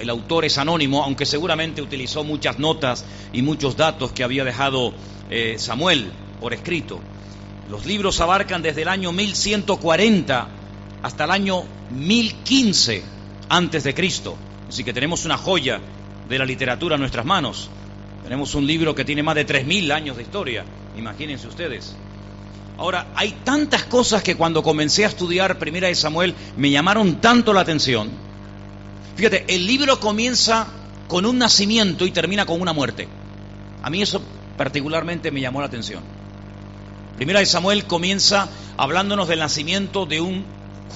El autor es anónimo, aunque seguramente utilizó muchas notas y muchos datos que había dejado eh, Samuel por escrito. Los libros abarcan desde el año 1140 hasta el año 1015 antes de Cristo. Así que tenemos una joya de la literatura en nuestras manos. Tenemos un libro que tiene más de 3.000 años de historia, imagínense ustedes. Ahora, hay tantas cosas que cuando comencé a estudiar Primera de Samuel me llamaron tanto la atención Fíjate, el libro comienza con un nacimiento y termina con una muerte. A mí eso particularmente me llamó la atención. Primera de Samuel comienza hablándonos del nacimiento de un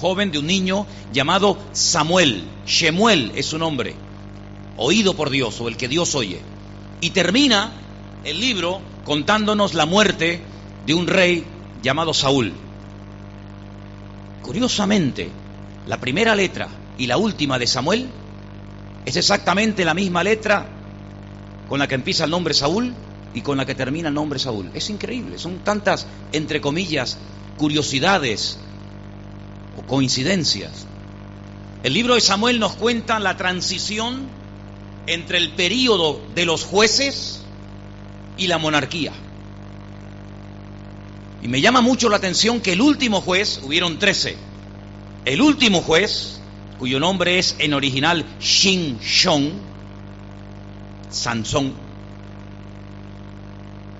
joven, de un niño llamado Samuel. Shemuel es su nombre, oído por Dios o el que Dios oye. Y termina el libro contándonos la muerte de un rey llamado Saúl. Curiosamente, la primera letra y la última de Samuel es exactamente la misma letra con la que empieza el nombre Saúl y con la que termina el nombre Saúl. Es increíble, son tantas, entre comillas, curiosidades o coincidencias. El libro de Samuel nos cuenta la transición entre el período de los jueces y la monarquía. Y me llama mucho la atención que el último juez, hubieron trece, el último juez cuyo nombre es en original Shin Shon, Sansón,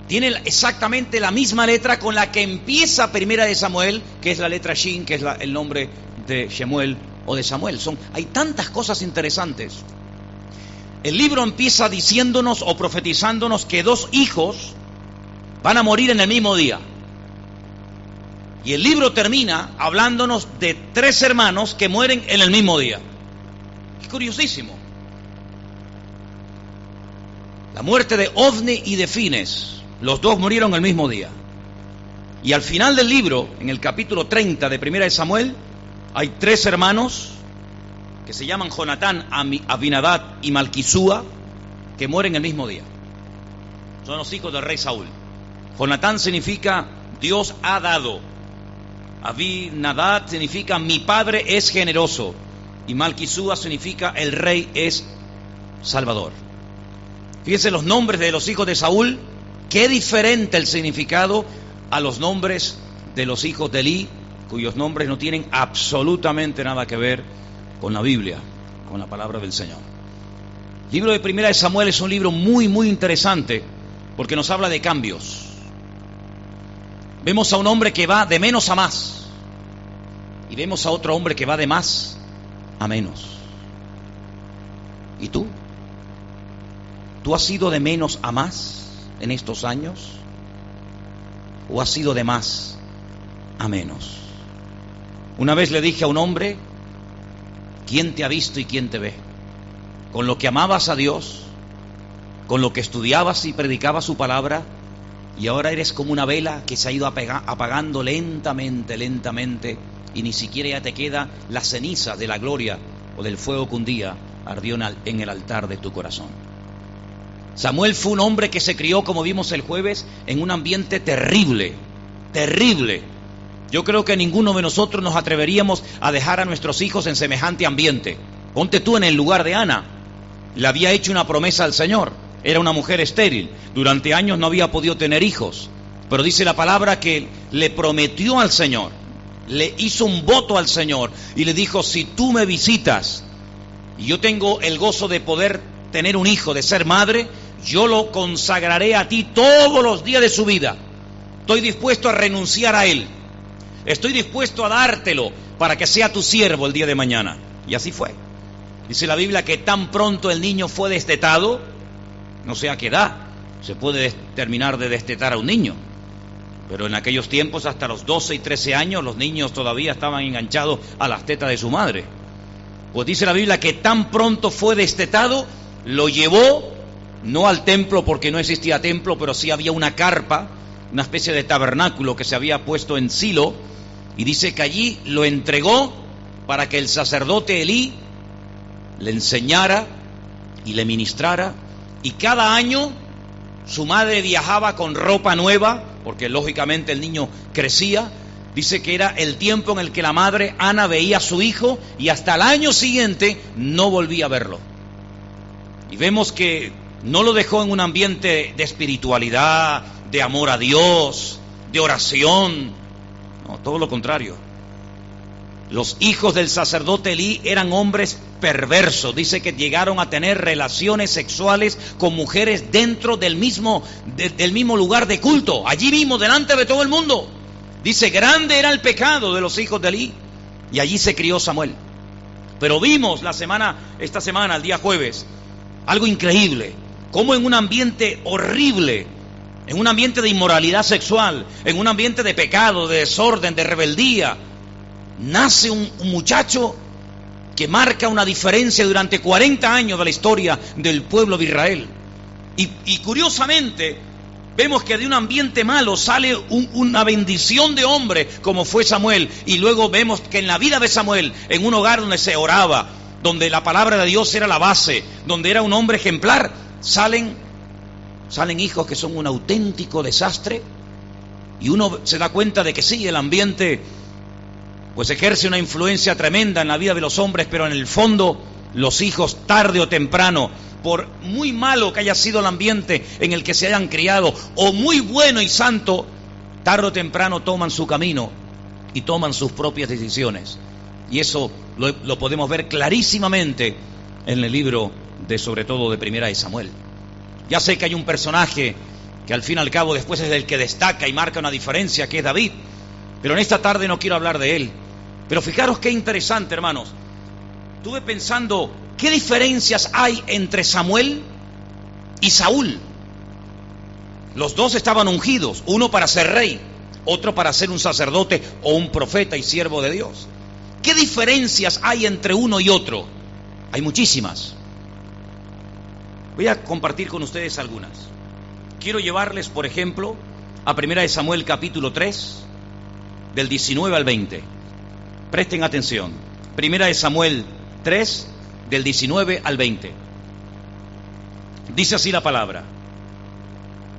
tiene exactamente la misma letra con la que empieza Primera de Samuel, que es la letra Shin, que es el nombre de Shemuel o de Samuel. Son, hay tantas cosas interesantes. El libro empieza diciéndonos o profetizándonos que dos hijos van a morir en el mismo día. Y el libro termina hablándonos de tres hermanos que mueren en el mismo día. Es curiosísimo. La muerte de Ovni y de Fines, los dos murieron el mismo día. Y al final del libro, en el capítulo 30 de Primera de Samuel, hay tres hermanos que se llaman Jonatán, Abinadad y Malquisúa, que mueren el mismo día. Son los hijos del rey Saúl. Jonatán significa Dios ha dado. Abinadad significa mi padre es generoso. Y Malquisúa significa el rey es salvador. Fíjense los nombres de los hijos de Saúl. Qué diferente el significado a los nombres de los hijos de Elí, cuyos nombres no tienen absolutamente nada que ver con la Biblia, con la palabra del Señor. El libro de Primera de Samuel es un libro muy, muy interesante porque nos habla de cambios. Vemos a un hombre que va de menos a más. Y vemos a otro hombre que va de más a menos. ¿Y tú? ¿Tú has sido de menos a más en estos años? ¿O has sido de más a menos? Una vez le dije a un hombre, ¿quién te ha visto y quién te ve? Con lo que amabas a Dios, con lo que estudiabas y predicabas su palabra, y ahora eres como una vela que se ha ido apagando lentamente, lentamente, y ni siquiera ya te queda la ceniza de la gloria o del fuego que un día ardió en el altar de tu corazón. Samuel fue un hombre que se crió, como vimos el jueves, en un ambiente terrible, terrible. Yo creo que ninguno de nosotros nos atreveríamos a dejar a nuestros hijos en semejante ambiente. Ponte tú en el lugar de Ana. Le había hecho una promesa al Señor era una mujer estéril, durante años no había podido tener hijos, pero dice la palabra que le prometió al Señor, le hizo un voto al Señor y le dijo, si tú me visitas y yo tengo el gozo de poder tener un hijo, de ser madre, yo lo consagraré a ti todos los días de su vida. Estoy dispuesto a renunciar a él. Estoy dispuesto a dártelo para que sea tu siervo el día de mañana. Y así fue. Dice la Biblia que tan pronto el niño fue destetado, no sé a qué edad se puede terminar de destetar a un niño. Pero en aquellos tiempos, hasta los 12 y 13 años, los niños todavía estaban enganchados a las tetas de su madre. Pues dice la Biblia que tan pronto fue destetado, lo llevó, no al templo porque no existía templo, pero sí había una carpa, una especie de tabernáculo que se había puesto en Silo, y dice que allí lo entregó para que el sacerdote Elí le enseñara y le ministrara y cada año su madre viajaba con ropa nueva, porque lógicamente el niño crecía. Dice que era el tiempo en el que la madre Ana veía a su hijo y hasta el año siguiente no volvía a verlo. Y vemos que no lo dejó en un ambiente de espiritualidad, de amor a Dios, de oración. No, todo lo contrario. Los hijos del sacerdote Elí eran hombres perversos. Dice que llegaron a tener relaciones sexuales con mujeres dentro del mismo, del mismo lugar de culto, allí mismo, delante de todo el mundo. Dice, grande era el pecado de los hijos de Elí. Y allí se crió Samuel. Pero vimos la semana, esta semana, el día jueves, algo increíble. Como en un ambiente horrible, en un ambiente de inmoralidad sexual, en un ambiente de pecado, de desorden, de rebeldía, nace un, muchacho que marca una diferencia durante 40 años de la historia del pueblo de Israel. Y, curiosamente, vemos que de un ambiente malo sale una bendición de hombre como fue Samuel. Y luego vemos que en la vida de Samuel, en un hogar donde se oraba, donde la palabra de Dios era la base, donde era un hombre ejemplar, salen, salen hijos que son un auténtico desastre. Y uno se da cuenta de que sí, el ambiente pues ejerce una influencia tremenda en la vida de los hombres, pero en el fondo los hijos tarde o temprano, por muy malo que haya sido el ambiente en el que se hayan criado, o muy bueno y santo, tarde o temprano toman su camino y toman sus propias decisiones. Y eso lo, lo podemos ver clarísimamente en el libro de sobre todo de Primera de Samuel. Ya sé que hay un personaje que al fin y al cabo después es el que destaca y marca una diferencia, que es David, pero en esta tarde no quiero hablar de él. Pero fijaros qué interesante, hermanos. Estuve pensando, ¿qué diferencias hay entre Samuel y Saúl? Los dos estaban ungidos, uno para ser rey, otro para ser un sacerdote o un profeta y siervo de Dios. ¿Qué diferencias hay entre uno y otro? Hay muchísimas. Voy a compartir con ustedes algunas. Quiero llevarles, por ejemplo, a 1 Samuel capítulo 3, del 19 al 20. Presten atención. Primera de Samuel 3, del 19 al 20. Dice así la palabra.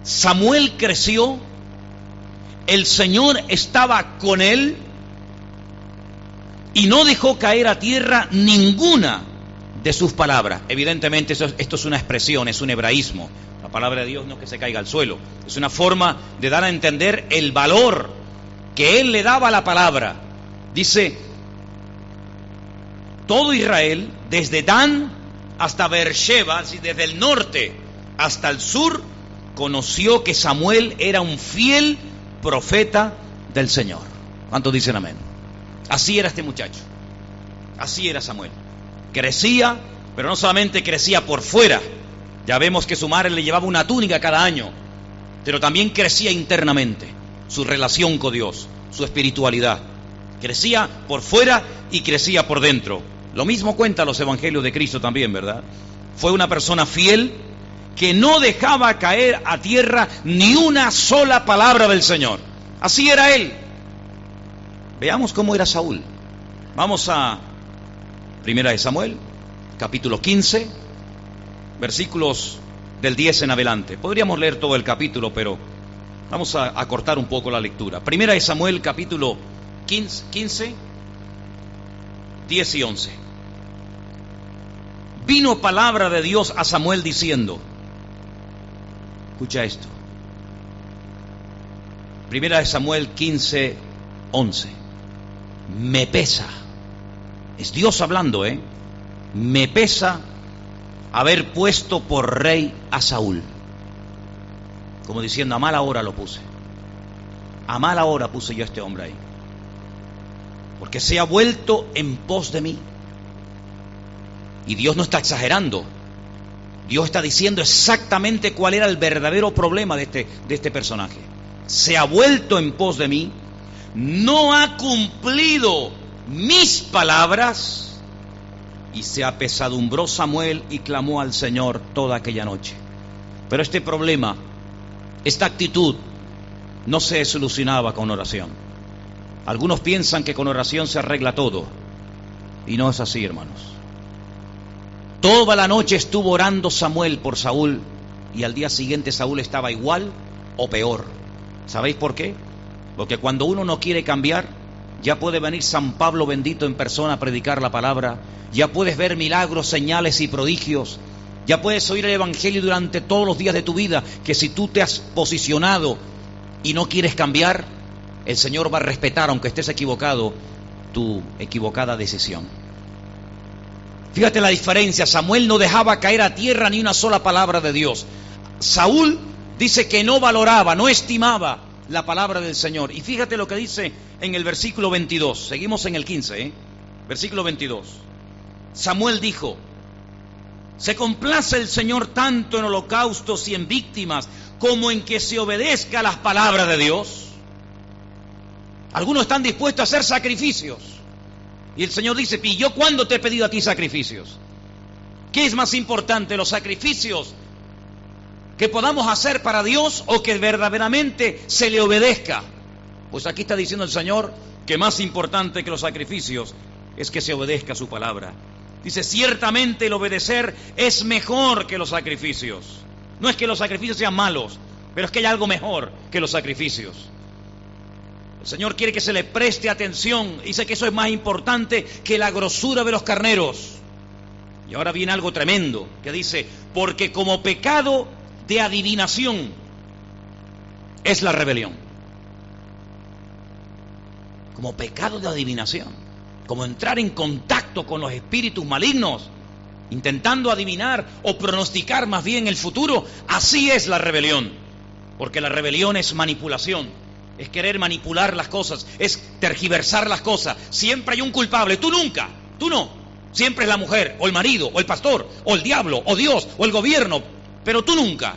Samuel creció, el Señor estaba con él y no dejó caer a tierra ninguna de sus palabras. Evidentemente esto, esto, es una expresión, es un hebraísmo. La palabra de Dios no es que se caiga al suelo, es una forma de dar a entender el valor que él le daba a la palabra. Dice, todo Israel, desde Dan hasta Beersheba, desde el norte hasta el sur, conoció que Samuel era un fiel profeta del Señor. ¿Cuántos dicen amén? Así era este muchacho. Así era Samuel. Crecía, pero no solamente crecía por fuera. Ya vemos que su madre le llevaba una túnica cada año, pero también crecía internamente. Su relación con Dios, su espiritualidad. Crecía por fuera y crecía por dentro. Lo mismo cuenta los evangelios de Cristo también, ¿verdad? Fue una persona fiel que no dejaba caer a tierra ni una sola palabra del Señor. Así era él. Veamos cómo era Saúl. Vamos a Primera de Samuel, capítulo 15, versículos del 10 en adelante. Podríamos leer todo el capítulo, pero vamos a, a cortar un poco la lectura. Primera de Samuel, capítulo 15, 10 y 11. Vino palabra de Dios a Samuel diciendo, escucha esto, primera de Samuel 15, 11, me pesa, es Dios hablando, ¿eh? Me pesa haber puesto por rey a Saúl. Como diciendo, a mala hora lo puse. A mala hora puse yo a este hombre ahí porque se ha vuelto en pos de mí. Y Dios no está exagerando. Dios está diciendo exactamente cuál era el verdadero problema de este, de este personaje. Se ha vuelto en pos de mí, no ha cumplido mis palabras y se apesadumbró Samuel y clamó al Señor toda aquella noche. Pero este problema, esta actitud, no se solucionaba con oración. Algunos piensan que con oración se arregla todo. Y no es así, hermanos. Toda la noche estuvo orando Samuel por Saúl y al día siguiente Saúl estaba igual o peor. ¿Sabéis por qué? Porque cuando uno no quiere cambiar, ya puede venir San Pablo bendito en persona a predicar la palabra, ya puedes ver milagros, señales y prodigios, Ya puedes oír el Evangelio durante todos los días de tu vida, que si tú te has posicionado y no quieres cambiar, el Señor va a respetar, aunque estés equivocado, tu equivocada decisión. Fíjate la diferencia, Samuel no dejaba caer a tierra ni una sola palabra de Dios. Saúl dice que no valoraba, no estimaba la palabra del Señor. Y fíjate lo que dice en el versículo 22, seguimos en el 15, ¿eh? versículo 22. Samuel dijo, se complace el Señor tanto en holocaustos y en víctimas como en que se obedezca a las palabras de Dios. Algunos están dispuestos a hacer sacrificios. Y el Señor dice, ¿y yo cuándo te he pedido a ti sacrificios? ¿Qué es más importante, los sacrificios que podamos hacer para Dios o que verdaderamente se le obedezca? Pues aquí está diciendo el Señor que más importante que los sacrificios es que se obedezca su palabra. Dice, ciertamente el obedecer es mejor que los sacrificios. No es que los sacrificios sean malos, pero es que hay algo mejor que los sacrificios. El Señor quiere que se le preste atención. Dice que eso es más importante que la grosura de los carneros. Y ahora viene algo tremendo, que dice, porque como pecado de adivinación es la rebelión. Como pecado de adivinación. Como entrar en contacto con los espíritus malignos intentando adivinar o pronosticar más bien el futuro. Así es la rebelión, porque la rebelión es manipulación, es querer manipular las cosas, es tergiversar las cosas. Siempre hay un culpable, tú nunca, tú no. Siempre es la mujer, o el marido, o el pastor, o el diablo, o Dios, o el gobierno, pero tú nunca.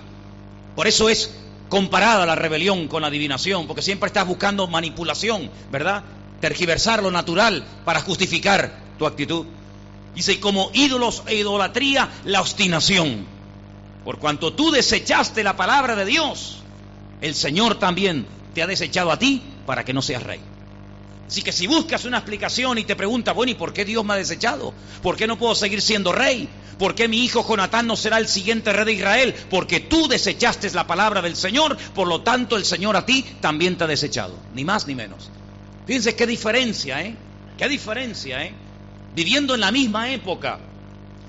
Por eso es comparada la rebelión con la adivinación, porque siempre estás buscando manipulación, ¿verdad? Tergiversar lo natural para justificar tu actitud. Dice, como ídolos e idolatría, la obstinación. Por cuanto tú desechaste la palabra de Dios, el Señor también ha desechado a ti para que no seas rey. Así que si buscas una explicación y te preguntas, bueno, ¿y por qué Dios me ha desechado? ¿Por qué no puedo seguir siendo rey? ¿Por qué mi hijo Jonatán no será el siguiente rey de Israel? Porque tú desechaste la palabra del Señor, por lo tanto el Señor a ti también te ha desechado. Ni más ni menos. Fíjense qué diferencia, ¿eh? Qué diferencia, ¿eh? viviendo en la misma época,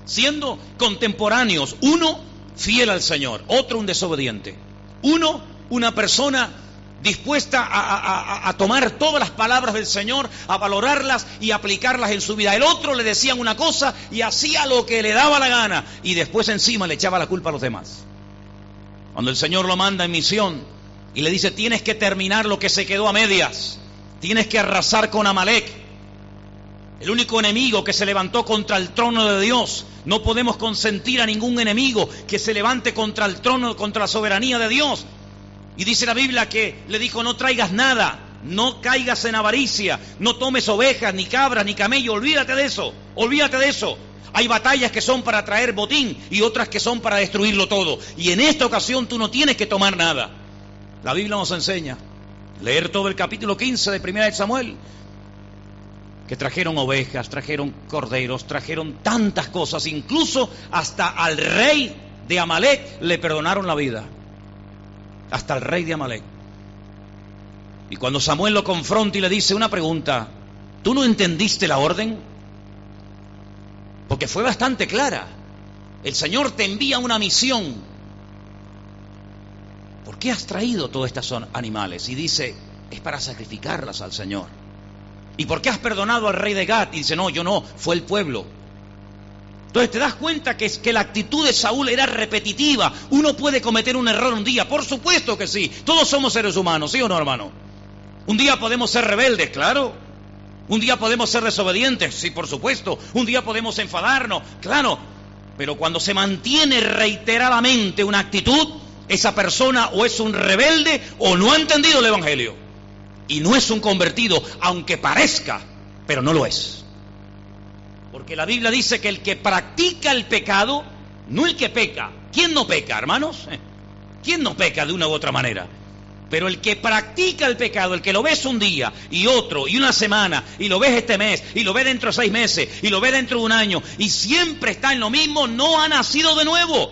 siendo contemporáneos, uno fiel al Señor, otro un desobediente, uno una persona dispuesta a, tomar todas las palabras del Señor, a valorarlas y aplicarlas en su vida. El otro le decían una cosa y hacía lo que le daba la gana y después encima le echaba la culpa a los demás. Cuando el Señor lo manda en misión y le dice, tienes que terminar lo que se quedó a medias, tienes que arrasar con Amalek, el único enemigo que se levantó contra el trono de Dios. No podemos consentir a ningún enemigo que se levante contra el trono, contra la soberanía de Dios. Y dice la Biblia que le dijo, no traigas nada, no caigas en avaricia, no tomes ovejas, ni cabras, ni camello, olvídate de eso, olvídate de eso. Hay batallas que son para traer botín y otras que son para destruirlo todo. Y en esta ocasión tú no tienes que tomar nada. La Biblia nos enseña. Leer todo el capítulo 15 de Primera de Samuel que trajeron ovejas, trajeron corderos, trajeron tantas cosas, incluso hasta al rey de Amalek le perdonaron la vida. Hasta el rey de Amalek. Y cuando Samuel lo confronta y le dice una pregunta, ¿tú no entendiste la orden? Porque fue bastante clara. El Señor te envía una misión. ¿Por qué has traído todos estos animales? Y dice, es para sacrificarlas al Señor. ¿Y por qué has perdonado al rey de Gat? Y dice, no, yo no, fue el pueblo. Entonces te das cuenta que, la actitud de Saúl era repetitiva. Uno puede cometer un error un día, por supuesto que sí. Todos somos seres humanos, ¿sí o no, hermano? Un día podemos ser rebeldes, claro. Un día podemos ser desobedientes, sí, por supuesto. Un día podemos enfadarnos, claro. Pero cuando se mantiene reiteradamente una actitud, esa persona o es un rebelde o no ha entendido el Evangelio y no es un convertido, aunque parezca, pero no lo es. Porque la Biblia dice que el que practica el pecado, no el que peca. ¿Quién no peca, hermanos? ¿Quién no peca de una u otra manera? Pero el que practica el pecado, el que lo ves un día y otro y una semana y lo ves este mes y lo ves dentro de seis meses y lo ves dentro de un año y siempre está en lo mismo, no ha nacido de nuevo.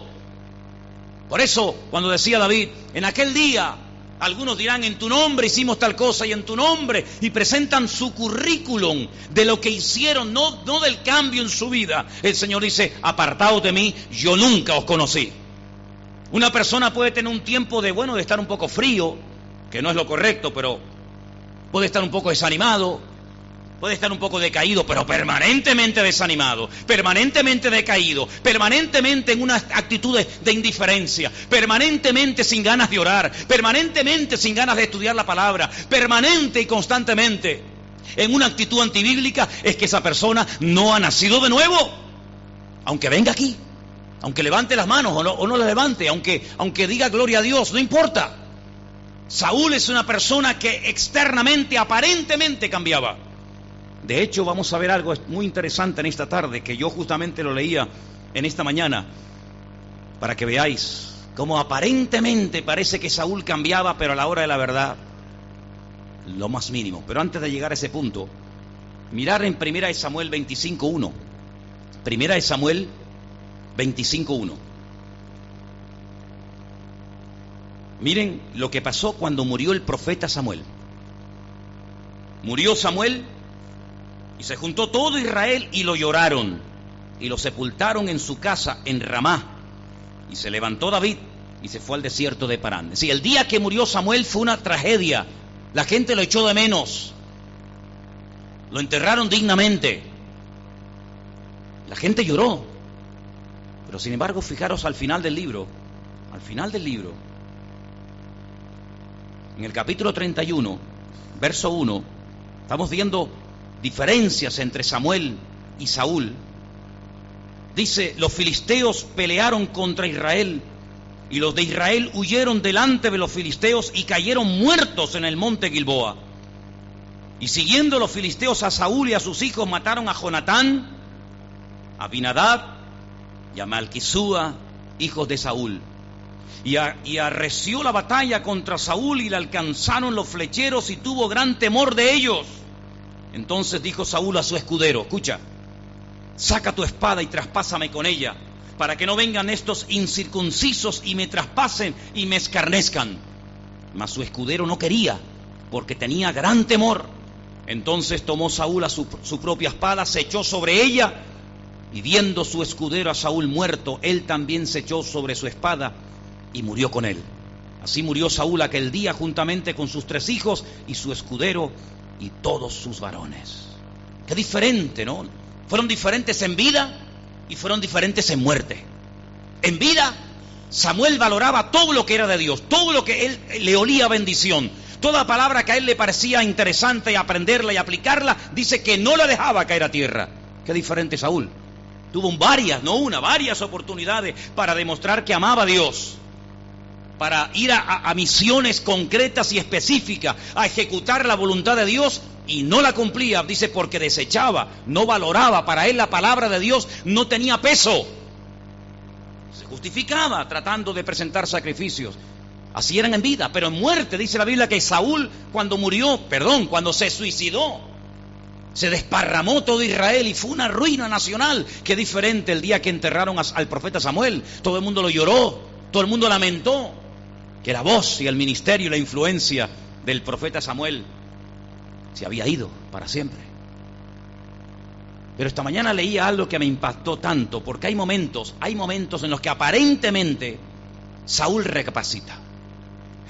Por eso, cuando decía David, en aquel día Algunos dirán, en tu nombre hicimos tal cosa y en tu nombre, y presentan su currículum de lo que hicieron, no, no del cambio en su vida. El Señor dice, apartaos de mí, yo nunca os conocí. Una persona puede tener un tiempo de, bueno, de estar un poco frío, que no es lo correcto, pero puede estar un poco desanimado, puede estar un poco decaído, pero permanentemente desanimado, permanentemente decaído, permanentemente en unas actitudes de indiferencia, permanentemente sin ganas de orar, permanentemente sin ganas de estudiar la palabra, permanente y constantemente en una actitud antibíblica, es que esa persona no ha nacido de nuevo, aunque venga aquí, aunque levante las manos o no, o no las levante, aunque, aunque diga gloria a Dios, no importa. Saúl es una persona que externamente, aparentemente cambiaba. De hecho, vamos a ver algo muy interesante en esta tarde, que yo justamente lo leía en esta mañana, para que veáis cómo aparentemente parece que Saúl cambiaba, pero a la hora de la verdad, lo más mínimo. Pero antes de llegar a ese punto, mirar en Primera de Samuel 25.1. Primera de Samuel 25.1. Miren lo que pasó cuando murió el profeta Samuel. Murió Samuel y se juntó todo Israel y lo lloraron y lo sepultaron en su casa en Ramá. Y se levantó David y se fue al desierto de Parán. Sí, el día que murió Samuel fue una tragedia. La gente lo echó de menos. Lo enterraron dignamente. La gente lloró. Pero sin embargo, fijaros al final del libro, al final del libro, en el capítulo 31, verso 1, estamos viendo diferencias entre Samuel y Saúl. Dice, los filisteos pelearon contra Israel y los de Israel huyeron delante de los filisteos y cayeron muertos en el monte Gilboa. Y siguiendo los filisteos a Saúl y a sus hijos mataron a Jonatán, a Binadad y a Malquisúa, hijos de Saúl y, arreció la batalla contra Saúl y le alcanzaron los flecheros y tuvo gran temor de ellos. Entonces dijo Saúl a su escudero, escucha, saca tu espada y traspásame con ella, para que no vengan estos incircuncisos y me traspasen y me escarnezcan. Mas su escudero no quería, porque tenía gran temor. Entonces tomó Saúl a su, su propia espada, se echó sobre ella, y viendo su escudero a Saúl muerto, él también se echó sobre su espada y murió con él. Así murió Saúl aquel día juntamente con sus tres hijos y su escudero y todos sus varones. Qué diferente, ¿no? Fueron diferentes en vida y fueron diferentes en muerte. En vida, Samuel valoraba todo lo que era de Dios, todo lo que él le olía bendición. Toda palabra que a él le parecía interesante aprenderla y aplicarla, dice que no la dejaba caer a tierra. Qué diferente Saúl. Tuvo varias, no una, varias oportunidades para demostrar que amaba a Dios para ir a, misiones concretas y específicas, a ejecutar la voluntad de Dios y no la cumplía, dice, porque desechaba, no valoraba, para él la palabra de Dios no tenía peso. Se justificaba tratando de presentar sacrificios. Así eran en vida, pero en muerte dice la Biblia que Saúl cuando murió, perdón, cuando se suicidó, se desparramó todo Israel y fue una ruina nacional. Qué diferente el día que enterraron al profeta Samuel. Todo el mundo lo lloró, todo el mundo lamentó que la voz y el ministerio y la influencia del profeta Samuel se había ido para siempre. Pero esta mañana leía algo que me impactó tanto, porque hay momentos, hay momentos en los que aparentemente Saúl recapacita.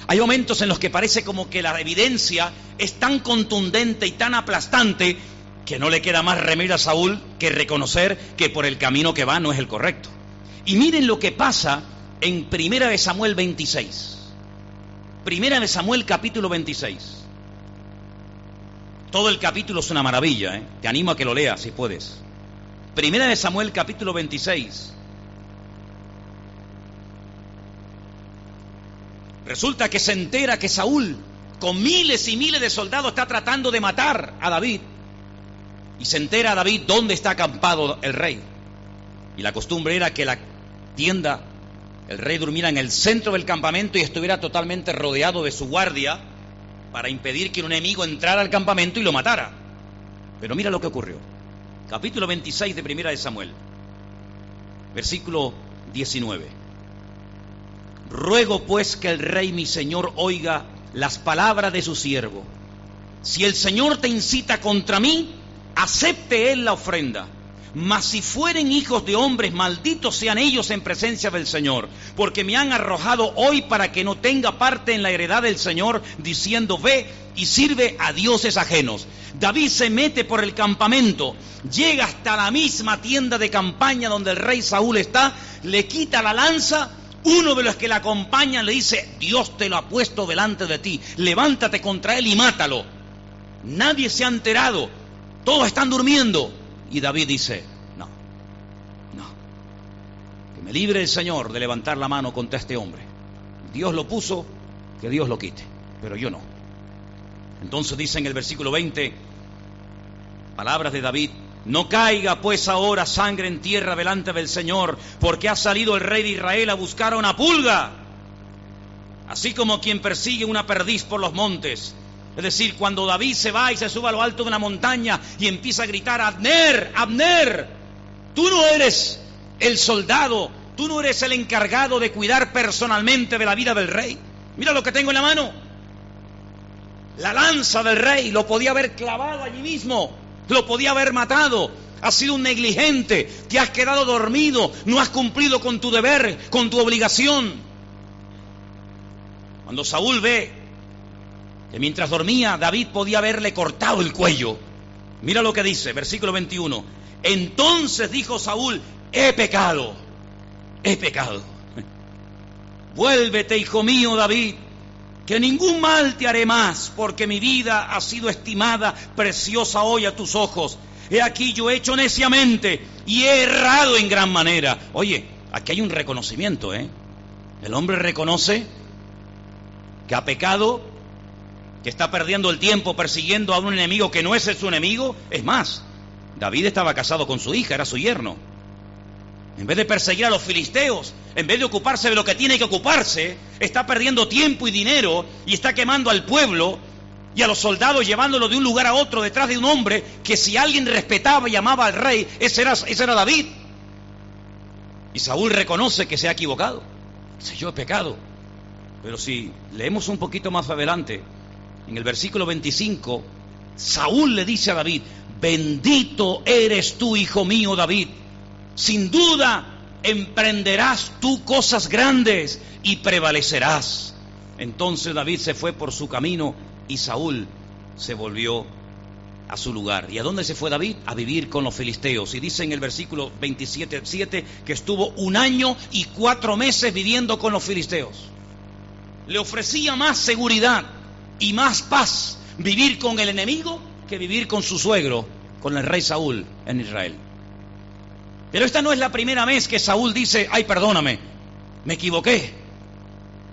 Hay momentos en los que parece como que la evidencia es tan contundente y tan aplastante que no le queda más remedio a Saúl que reconocer que por el camino que va no es el correcto. Y miren lo que pasa en Primera de Samuel 26. Primera de Samuel capítulo 26. Todo el capítulo es una maravilla, ¿eh? te animo a que lo leas si puedes. Primera de Samuel capítulo 26. Resulta que se entera que Saúl, con miles y miles de soldados, está tratando de matar a David. Y se entera a David dónde está acampado el rey. Y la costumbre era que la tienda el rey durmiera en el centro del campamento y estuviera totalmente rodeado de su guardia para impedir que un enemigo entrara al campamento y lo matara. Pero mira lo que ocurrió. Capítulo 26 de Primera de Samuel, versículo 19. Ruego pues que el rey mi señor oiga las palabras de su siervo. Si el Señor te incita contra mí, acepte él la ofrenda. Mas si fueren hijos de hombres, malditos sean ellos en presencia del Señor, porque me han arrojado hoy para que no tenga parte en la heredad del Señor, diciendo, ve y sirve a dioses ajenos. David se mete por el campamento, llega hasta la misma tienda de campaña donde el rey Saúl está, le quita la lanza, uno de los que le acompañan le dice, Dios te lo ha puesto delante de ti, levántate contra él y mátalo. Nadie se ha enterado, todos están durmiendo. Y David dice, no, no, que me libre el Señor de levantar la mano contra este hombre. Dios lo puso, que Dios lo quite, pero yo no. Entonces dice en el versículo 20, palabras de David, no caiga pues ahora sangre en tierra delante del Señor, porque ha salido el rey de Israel a buscar a una pulga, así como quien persigue una perdiz por los montes. Es decir, cuando David se va y se sube a lo alto de una montaña y empieza a gritar, Abner, Abner, tú no eres el soldado, tú no eres el encargado de cuidar personalmente de la vida del rey. Mira lo que tengo en la mano. La lanza del rey lo podía haber clavado allí mismo, lo podía haber matado. Has sido un negligente, te has quedado dormido, no has cumplido con tu deber, con tu obligación. Cuando Saúl ve que mientras dormía David podía haberle cortado el cuello. Mira lo que dice, versículo 21. Entonces dijo Saúl, he pecado, he pecado. Vuélvete, hijo mío David, que ningún mal te haré más, porque mi vida ha sido estimada, preciosa hoy a tus ojos. He aquí yo he hecho neciamente y he errado en gran manera. Oye, aquí hay un reconocimiento, ¿eh? El hombre reconoce que ha pecado, que está perdiendo el tiempo persiguiendo a un enemigo que no es su enemigo. Es más, David estaba casado con su hija, era su yerno. En vez de perseguir a los filisteos, en vez de ocuparse de lo que tiene que ocuparse, está perdiendo tiempo y dinero y está quemando al pueblo y a los soldados llevándolo de un lugar a otro detrás de un hombre que si alguien respetaba y amaba al rey, ese era, ese era David. Y Saúl reconoce que se ha equivocado. Dice, yo he pecado. Pero si leemos un poquito más adelante, en el versículo 25, Saúl le dice a David, bendito eres tú, hijo mío David. Sin duda emprenderás tú cosas grandes y prevalecerás. Entonces David se fue por su camino y Saúl se volvió a su lugar. ¿Y a dónde se fue David? A vivir con los filisteos. Y dice en el versículo 27, 7 que estuvo un año y cuatro meses viviendo con los filisteos. Le ofrecía más seguridad y más paz vivir con el enemigo que vivir con su suegro, con el rey Saúl en Israel. Pero esta no es la primera vez que Saúl dice, ay, perdóname, me equivoqué.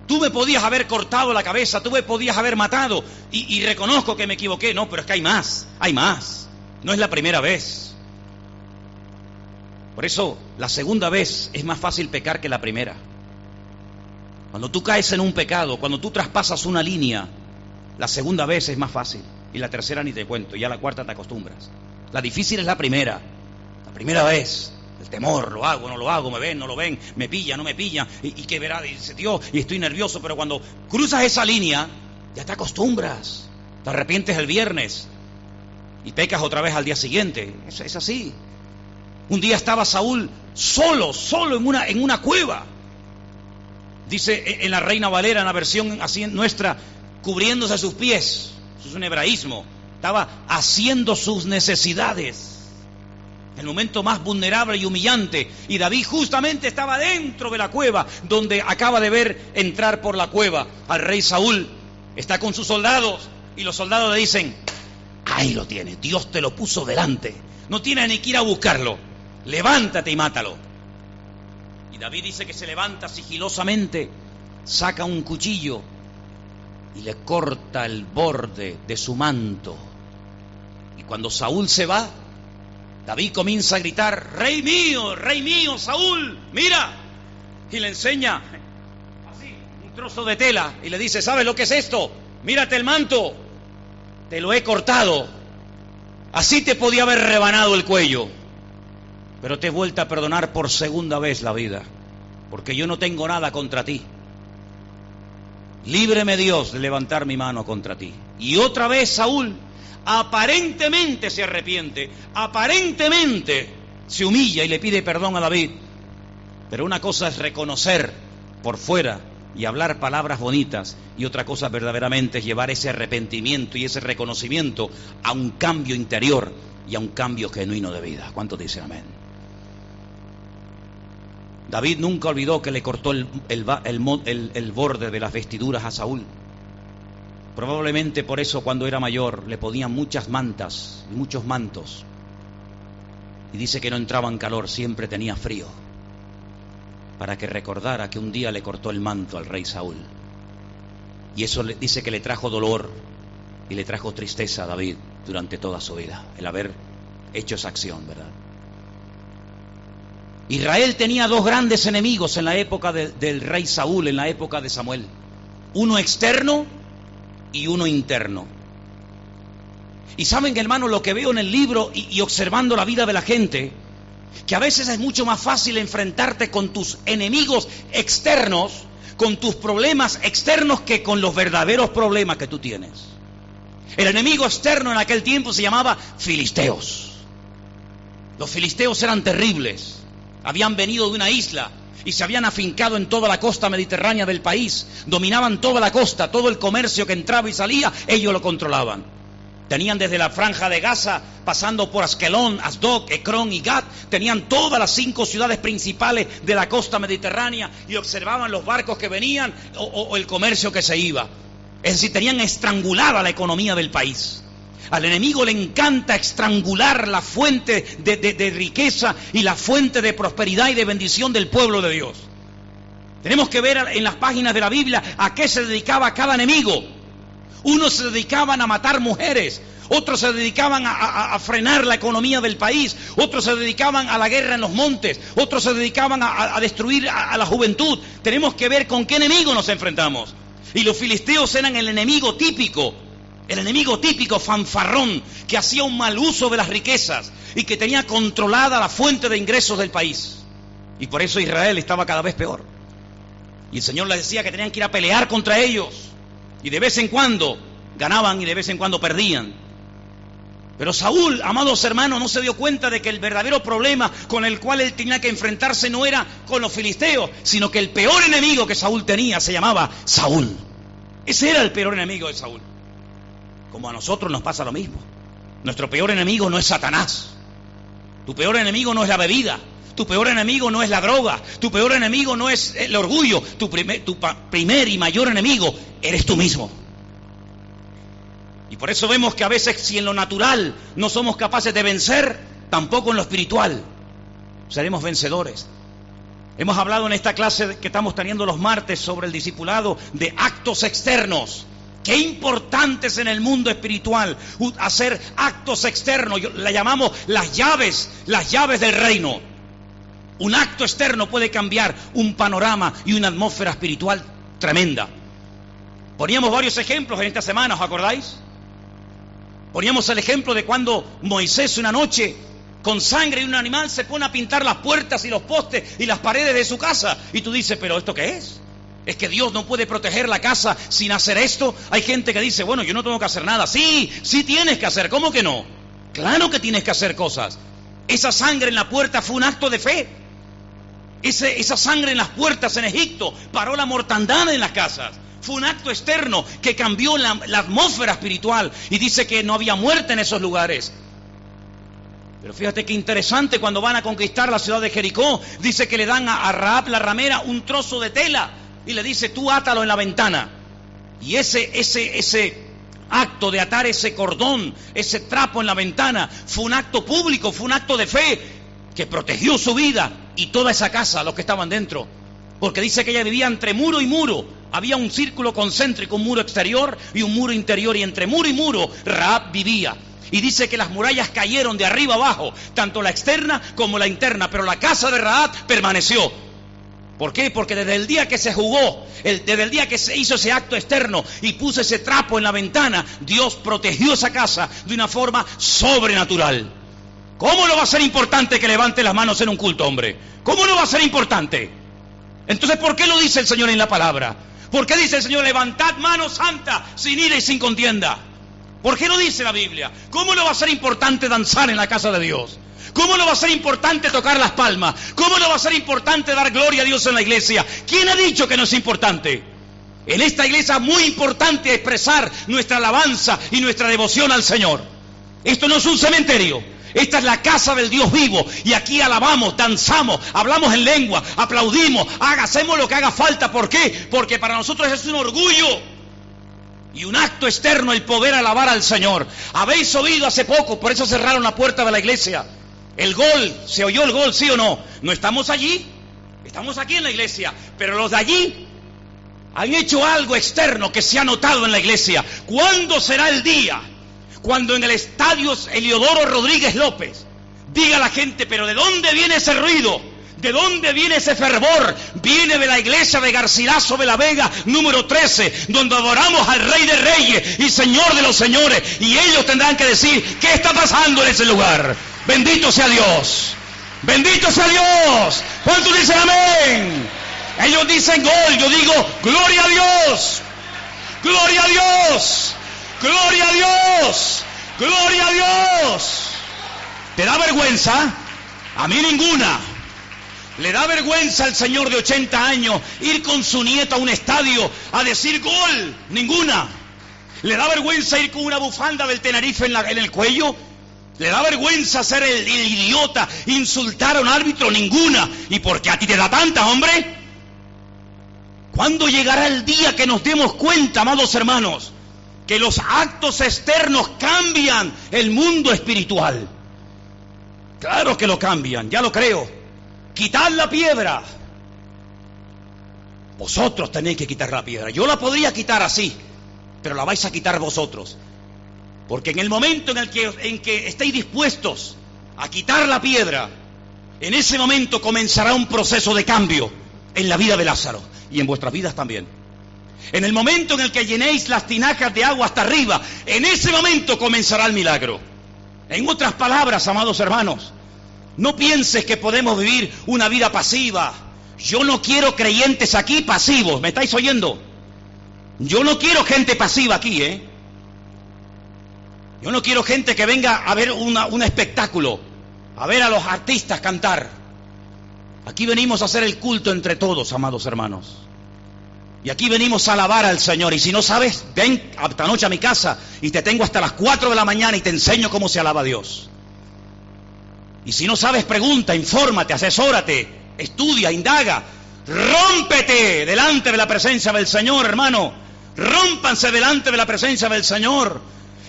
Tú me podías haber cortado la cabeza, tú me podías haber matado y, y reconozco que me equivoqué. No, pero es que hay más, hay más. No es la primera vez. Por eso, la segunda vez es más fácil pecar que la primera. Cuando tú caes en un pecado, cuando tú traspasas una línea, la segunda vez es más fácil. Y la tercera ni te cuento. Y a la cuarta te acostumbras. La difícil es la primera. La primera vez. El temor, lo hago, no lo hago, me ven, no lo ven, me pilla, no me pilla, y, y que verá, dice Dios, y estoy nervioso, pero cuando cruzas esa línea, ya te acostumbras, te arrepientes el viernes y pecas otra vez al día siguiente, es, es así. Un día estaba Saúl solo, solo en una, en una cueva, dice en la Reina Valera, en la versión así nuestra, cubriéndose sus pies, eso es un hebraísmo, estaba haciendo sus necesidades el momento más vulnerable y humillante. Y David justamente estaba dentro de la cueva, donde acaba de ver entrar por la cueva al rey Saúl. Está con sus soldados y los soldados le dicen, ahí lo tiene, Dios te lo puso delante. No tienes ni que ir a buscarlo. Levántate y mátalo. Y David dice que se levanta sigilosamente, saca un cuchillo y le corta el borde de su manto. Y cuando Saúl se va, David comienza a gritar, Rey mío, Rey mío, Saúl, mira. Y le enseña así un trozo de tela y le dice, ¿sabes lo que es esto? Mírate el manto, te lo he cortado. Así te podía haber rebanado el cuello. Pero te he vuelto a perdonar por segunda vez la vida, porque yo no tengo nada contra ti. Líbreme Dios de levantar mi mano contra ti. Y otra vez Saúl aparentemente se arrepiente, aparentemente se humilla y le pide perdón a David. Pero una cosa es reconocer por fuera y hablar palabras bonitas y otra cosa verdaderamente es llevar ese arrepentimiento y ese reconocimiento a un cambio interior y a un cambio genuino de vida. ¿Cuántos dicen amén? David nunca olvidó que le cortó el, el, borde de las vestiduras a Saúl. Probablemente por eso cuando era mayor le ponían muchas mantas y muchos mantos. Y dice que no entraba en calor, siempre tenía frío. Para que recordara que un día le cortó el manto al rey Saúl. Y eso le, dice que le trajo dolor y le trajo tristeza a David durante toda su vida, el haber hecho esa acción, ¿verdad? Israel tenía dos grandes enemigos en la época del rey Saúl, en la época de Samuel. Uno externo y uno interno. Y saben, hermano, lo que veo en el libro y observando la vida de la gente, que a veces es mucho más fácil enfrentarte con tus enemigos externos, con tus problemas externos, que con los verdaderos problemas que tú tienes. El enemigo externo en aquel tiempo se llamaba filisteos. Los filisteos eran terribles habían venido de una isla y se habían afincado en toda la costa mediterránea del país, dominaban toda la costa, todo el comercio que entraba y salía, ellos lo controlaban. Tenían desde la franja de Gaza, pasando por Askelón, Asdod, Ekron y Gat, tenían todas las cinco ciudades principales de la costa mediterránea y observaban los barcos que venían o, o el comercio que se iba. Es decir, tenían estrangulada la economía del país. Al enemigo le encanta estrangular la fuente de, riqueza y la fuente de prosperidad y de bendición del pueblo de Dios. Tenemos que ver en las páginas de la Biblia a qué se dedicaba cada enemigo. Unos se dedicaban a matar mujeres, otros se dedicaban a, frenar la economía del país, otros se dedicaban a la guerra en los montes, otros se dedicaban a, destruir a la juventud. Tenemos que ver con qué enemigo nos enfrentamos. Y los filisteos eran el enemigo típico el enemigo típico fanfarrón que hacía un mal uso de las riquezas y que tenía controlada la fuente de ingresos del país. Y por eso Israel estaba cada vez peor. Y el Señor les decía que tenían que ir a pelear contra ellos. Y de vez en cuando ganaban y de vez en cuando perdían. Pero Saúl, amados hermanos, no se dio cuenta de que el verdadero problema con el cual él tenía que enfrentarse no era con los filisteos, sino que el peor enemigo que Saúl tenía se llamaba Saúl. Ese era el peor enemigo de Saúl. Como a nosotros nos pasa lo mismo. Nuestro peor enemigo no es Satanás. Tu peor enemigo no es la bebida. Tu peor enemigo no es la droga. Tu peor enemigo no es el orgullo. Tu primer, y mayor enemigo eres tú mismo. Y por eso vemos que a veces si en lo natural no somos capaces de vencer, tampoco en lo espiritual seremos vencedores. Hemos hablado en esta clase que estamos teniendo los martes sobre el discipulado de actos externos. Qué importante es en el mundo espiritual hacer actos externos, la llamamos las llaves, las llaves del reino. Un acto externo puede cambiar un panorama y una atmósfera espiritual tremenda. Poníamos varios ejemplos en esta semana, ¿os acordáis? Poníamos el ejemplo de cuando Moisés una noche con sangre y un animal se pone a pintar las puertas y los postes y las paredes de su casa. Y tú dices, pero ¿esto qué es? Es que Dios no puede proteger la casa sin hacer esto. Hay gente que dice, bueno, yo no tengo que hacer nada. Sí, sí tienes que hacer. ¿Cómo que no? Claro que tienes que hacer cosas. Esa sangre en la puerta fue un acto de fe. esa sangre en las puertas en Egipto paró la mortandad en las casas. Fue un acto externo que cambió la, atmósfera espiritual y dice que no había muerte en esos lugares. Pero fíjate qué interesante cuando van a conquistar la ciudad de Jericó, dice que le dan a, a Raab la ramera un trozo de tela y le dice, tú átalo en la ventana. Y ese, ese, ese acto de atar ese cordón, ese trapo en la ventana, fue un acto público, fue un acto de fe que protegió su vida y toda esa casa, los que estaban dentro. Porque dice que ella vivía entre muro y muro. Había un círculo concéntrico, un muro exterior y un muro interior. Y entre muro y muro, Raab vivía. Y dice que las murallas cayeron de arriba abajo, tanto la externa como la interna. Pero la casa de Raab permaneció. ¿Por qué? Porque desde el día que se jugó, desde el día que se hizo ese acto externo y puso ese trapo en la ventana, Dios protegió esa casa de una forma sobrenatural. ¿Cómo no va a ser importante que levante las manos en un culto, hombre? ¿Cómo no va a ser importante? Entonces, ¿por qué lo dice el Señor en la palabra? ¿Por qué dice el Señor, levantad mano santa sin ira y sin contienda? ¿Por qué no dice la Biblia? ¿Cómo no va a ser importante danzar en la casa de Dios? ¿Cómo no va a ser importante tocar las palmas? ¿Cómo no va a ser importante dar gloria a Dios en la iglesia? ¿Quién ha dicho que no es importante? En esta iglesia es muy importante expresar nuestra alabanza y nuestra devoción al Señor. Esto no es un cementerio. Esta es la casa del Dios vivo y aquí alabamos, danzamos, hablamos en lengua, aplaudimos, hacemos lo que haga falta. ¿Por qué? Porque para nosotros es un orgullo y un acto externo el poder alabar al Señor. Habéis oído hace poco, por eso cerraron la puerta de la iglesia. El gol, ¿se oyó el gol, sí o no? No estamos allí, estamos aquí en la iglesia, pero los de allí han hecho algo externo que se ha notado en la iglesia. ¿Cuándo será el día? Cuando en el estadio Eliodoro Rodríguez López diga la gente, pero ¿de dónde viene ese ruido? ¿De dónde viene ese fervor? Viene de la iglesia de Garcilaso de la Vega, número 13, donde adoramos al Rey de Reyes y Señor de los Señores. Y ellos tendrán que decir, ¿qué está pasando en ese lugar? Bendito sea Dios. Bendito sea Dios. ¿Cuántos dicen amén? Ellos dicen gol, yo digo, gloria a Dios. Gloria a Dios. Gloria a Dios. Gloria a Dios. ¿Te da vergüenza? A mí ninguna. Le da vergüenza al señor de 80 años ir con su nieta a un estadio a decir gol. Ninguna. Le da vergüenza ir con una bufanda del Tenerife en, en el cuello. Le da vergüenza ser el, idiota, insultar a un árbitro. Ninguna. ¿Y por qué a ti te da tanta, hombre? ¿Cuándo llegará el día que nos demos cuenta, amados hermanos, que los actos externos cambian el mundo espiritual? Claro que lo cambian, ya lo creo. Quitad la piedra. Vosotros tenéis que quitar la piedra. Yo la podría quitar así, pero la vais a quitar vosotros. Porque en el momento en el que, en que estéis dispuestos a quitar la piedra, en ese momento comenzará un proceso de cambio en la vida de Lázaro y en vuestras vidas también. En el momento en el que llenéis las tinajas de agua hasta arriba, en ese momento comenzará el milagro. En otras palabras, amados hermanos, no pienses que podemos vivir una vida pasiva. Yo no quiero creyentes aquí pasivos, ¿me estáis oyendo? Yo no quiero gente pasiva aquí, ¿eh? Yo no quiero gente que venga a ver un espectáculo, a ver a los artistas cantar. Aquí venimos a hacer el culto entre todos, amados hermanos. Y aquí venimos a alabar al Señor. Y si no sabes, ven esta noche a mi casa y te tengo hasta las 4 de la mañana y te enseño cómo se alaba a Dios. Y si no sabes, pregunta, infórmate, asesórate, estudia, indaga. Rómpete delante de la presencia del Señor, hermano. Rómpanse delante de la presencia del Señor.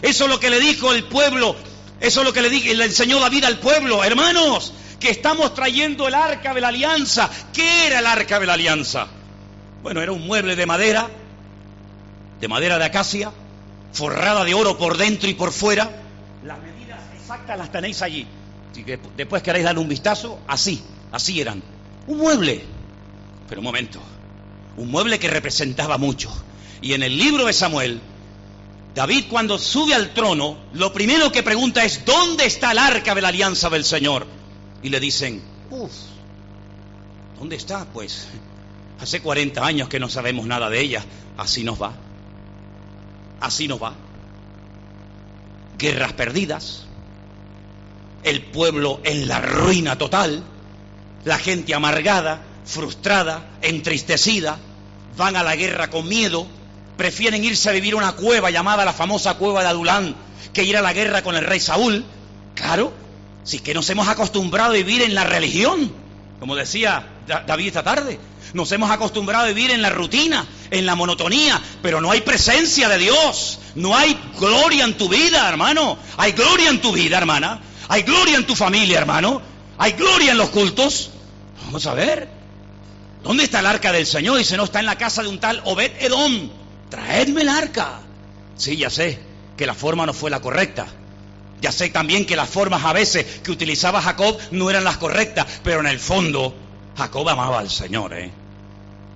Eso es lo que le dijo el pueblo. Eso es lo que le, le enseñó David al pueblo. Hermanos, que estamos trayendo el arca de la alianza. ¿Qué era el arca de la alianza? Bueno, era un mueble de madera, de madera de acacia, forrada de oro por dentro y por fuera. Las medidas exactas las tenéis allí. Si después queréis darle un vistazo, así, así eran. Un mueble. Pero un momento, un mueble que representaba mucho. Y en el libro de Samuel, David cuando sube al trono, lo primero que pregunta es, ¿dónde está el arca de la alianza del Señor? Y le dicen, uff, ¿dónde está? Pues hace 40 años que no sabemos nada de ella. Así nos va. Así nos va. Guerras perdidas, el pueblo en la ruina total, la gente amargada, frustrada, entristecida, van a la guerra con miedo, prefieren irse a vivir una cueva llamada la famosa cueva de Adulán que ir a la guerra con el rey Saúl. Claro, si es que nos hemos acostumbrado a vivir en la religión, como decía David esta tarde. Nos hemos acostumbrado a vivir en la rutina, en la monotonía, pero no hay presencia de Dios. No hay gloria en tu vida, hermano. Hay gloria en tu vida, hermana. Hay gloria en tu familia, hermano. Hay gloria en los cultos. Vamos a ver. ¿Dónde está el arca del Señor? Dice, no, está en la casa de un tal Obed Edom. Traedme el arca. Sí, ya sé que la forma no fue la correcta. Ya sé también que las formas a veces que utilizaba Jacob no eran las correctas, pero en el fondo Jacob amaba al Señor, ¿eh?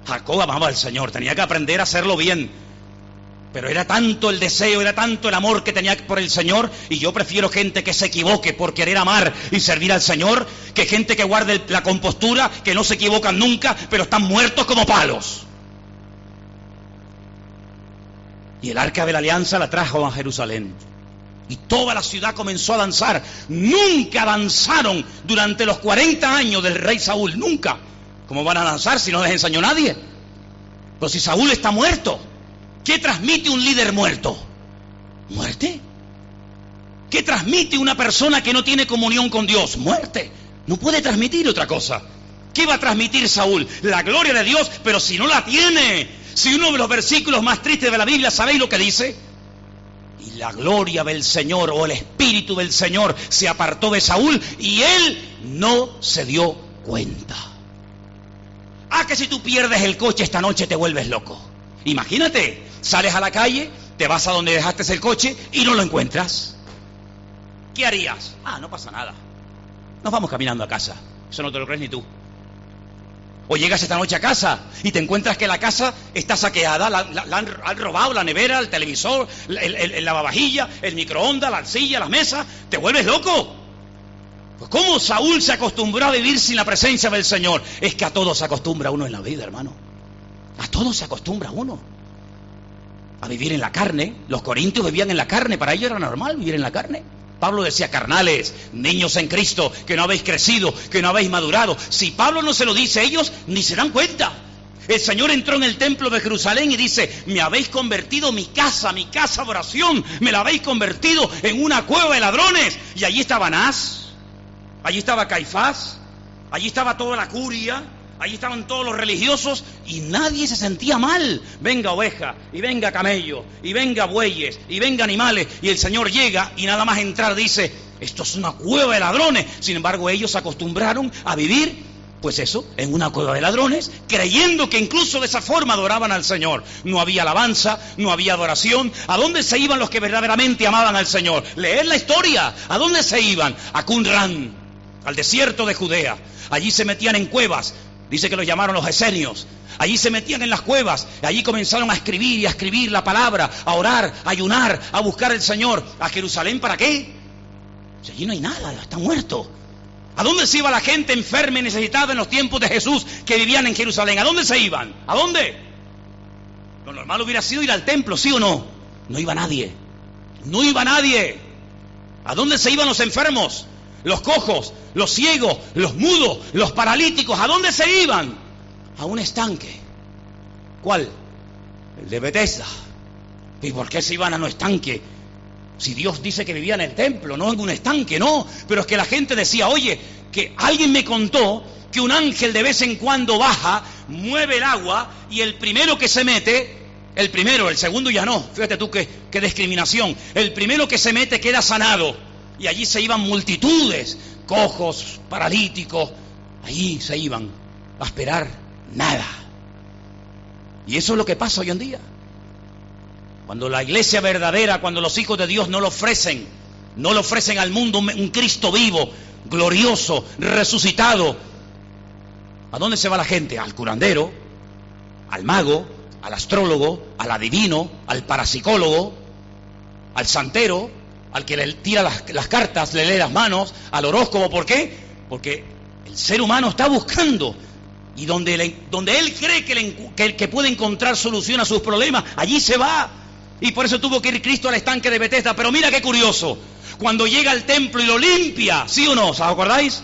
Jacob amaba al Señor, tenía que aprender a hacerlo bien. Pero era tanto el deseo, era tanto el amor que tenía por el Señor, y yo prefiero gente que se equivoque por querer amar y servir al Señor, que gente que guarde la compostura, que no se equivocan nunca, pero están muertos como palos. Y el arca de la alianza la trajo a Jerusalén. Y toda la ciudad comenzó a danzar. Nunca danzaron durante los 40 años del rey Saúl. Nunca. ¿Cómo van a danzar si no les enseñó nadie? Pero si Saúl está muerto, ¿qué transmite un líder muerto? ¿Muerte? ¿Qué transmite una persona que no tiene comunión con Dios? Muerte. No puede transmitir otra cosa. ¿Qué va a transmitir Saúl? La gloria de Dios, pero si no la tiene. Si uno de los versículos más tristes de la Biblia, ¿sabéis lo que dice? Y la gloria del Señor o el Espíritu del Señor se apartó de Saúl y él no se dio cuenta. Ah, que si tú pierdes el coche esta noche te vuelves loco. Imagínate, sales a la calle, te vas a donde dejaste el coche y no lo encuentras. ¿Qué harías? Ah, no pasa nada. Nos vamos caminando a casa. Eso no te lo crees ni tú. O llegas esta noche a casa y te encuentras que la casa está saqueada, la, han, robado la nevera, el televisor, el, el, lavavajilla, el microondas, la silla, la mesa, te vuelves loco. Pues ¿cómo Saúl se acostumbró a vivir sin la presencia del Señor? Es que a todo se acostumbra uno en la vida, hermano. A todo se acostumbra uno. A vivir en la carne. Los corintios vivían en la carne, para ellos era normal vivir en la carne. Pablo decía, carnales, niños en Cristo, que no habéis crecido, que no habéis madurado. Si Pablo no se lo dice, ellos ni se dan cuenta. El Señor entró en el templo de Jerusalén y dice, me habéis convertido mi casa, mi casa de oración, me la habéis convertido en una cueva de ladrones. Y allí estaba Anás, allí estaba Caifás, allí estaba toda la curia, Allí estaban todos los religiosos y nadie se sentía mal. Venga oveja, y venga camello, y venga bueyes, y venga animales. Y el Señor llega y nada más entrar dice, esto es una cueva de ladrones. Sin embargo, ellos se acostumbraron a vivir, pues eso, en una cueva de ladrones, creyendo que incluso de esa forma adoraban al Señor. No había alabanza, no había adoración. ¿A dónde se iban los que verdaderamente amaban al Señor? Leer la historia. ¿A dónde se iban? A Qumran, al desierto de Judea. Allí se metían en cuevas, Dice que los llamaron los esenios. Allí se metían en las cuevas, allí comenzaron a escribir y a escribir la palabra, a orar, a ayunar, a buscar al Señor. ¿A Jerusalén para qué? Si allí no hay nada, está muerto. ¿A dónde se iba la gente enferma y necesitada en los tiempos de Jesús que vivían en Jerusalén? ¿A dónde se iban? ¿A dónde? Lo normal hubiera sido ir al templo, ¿sí o no? No iba nadie. No iba nadie. ¿A dónde se iban los enfermos? Los cojos, los ciegos, los mudos, los paralíticos, ¿a dónde se iban? A un estanque. ¿Cuál? El de Bethesda. ¿Y por qué se iban a un estanque? Si Dios dice que vivía en el templo, no en un estanque, no. Pero es que la gente decía, oye, que alguien me contó que un ángel de vez en cuando baja, mueve el agua y el primero que se mete, el primero, el segundo ya no. Fíjate tú qué, qué discriminación. El primero que se mete queda sanado y allí se iban multitudes, cojos, paralíticos, allí se iban a esperar nada. Y eso es lo que pasa hoy en día. Cuando la iglesia verdadera, cuando los hijos de Dios no lo ofrecen, no le ofrecen al mundo un, Cristo vivo, glorioso, resucitado, ¿a dónde se va la gente? Al curandero, al mago, al astrólogo, al adivino, al parapsicólogo, al santero, al que le tira las, cartas, le lee las manos, al horóscopo. ¿Por qué? Porque el ser humano está buscando y donde, él cree que, que, puede encontrar solución a sus problemas, allí se va. Y por eso tuvo que ir Cristo al estanque de Bethesda. Pero mira qué curioso. Cuando llega al templo y lo limpia, ¿sí o no? ¿Os acordáis?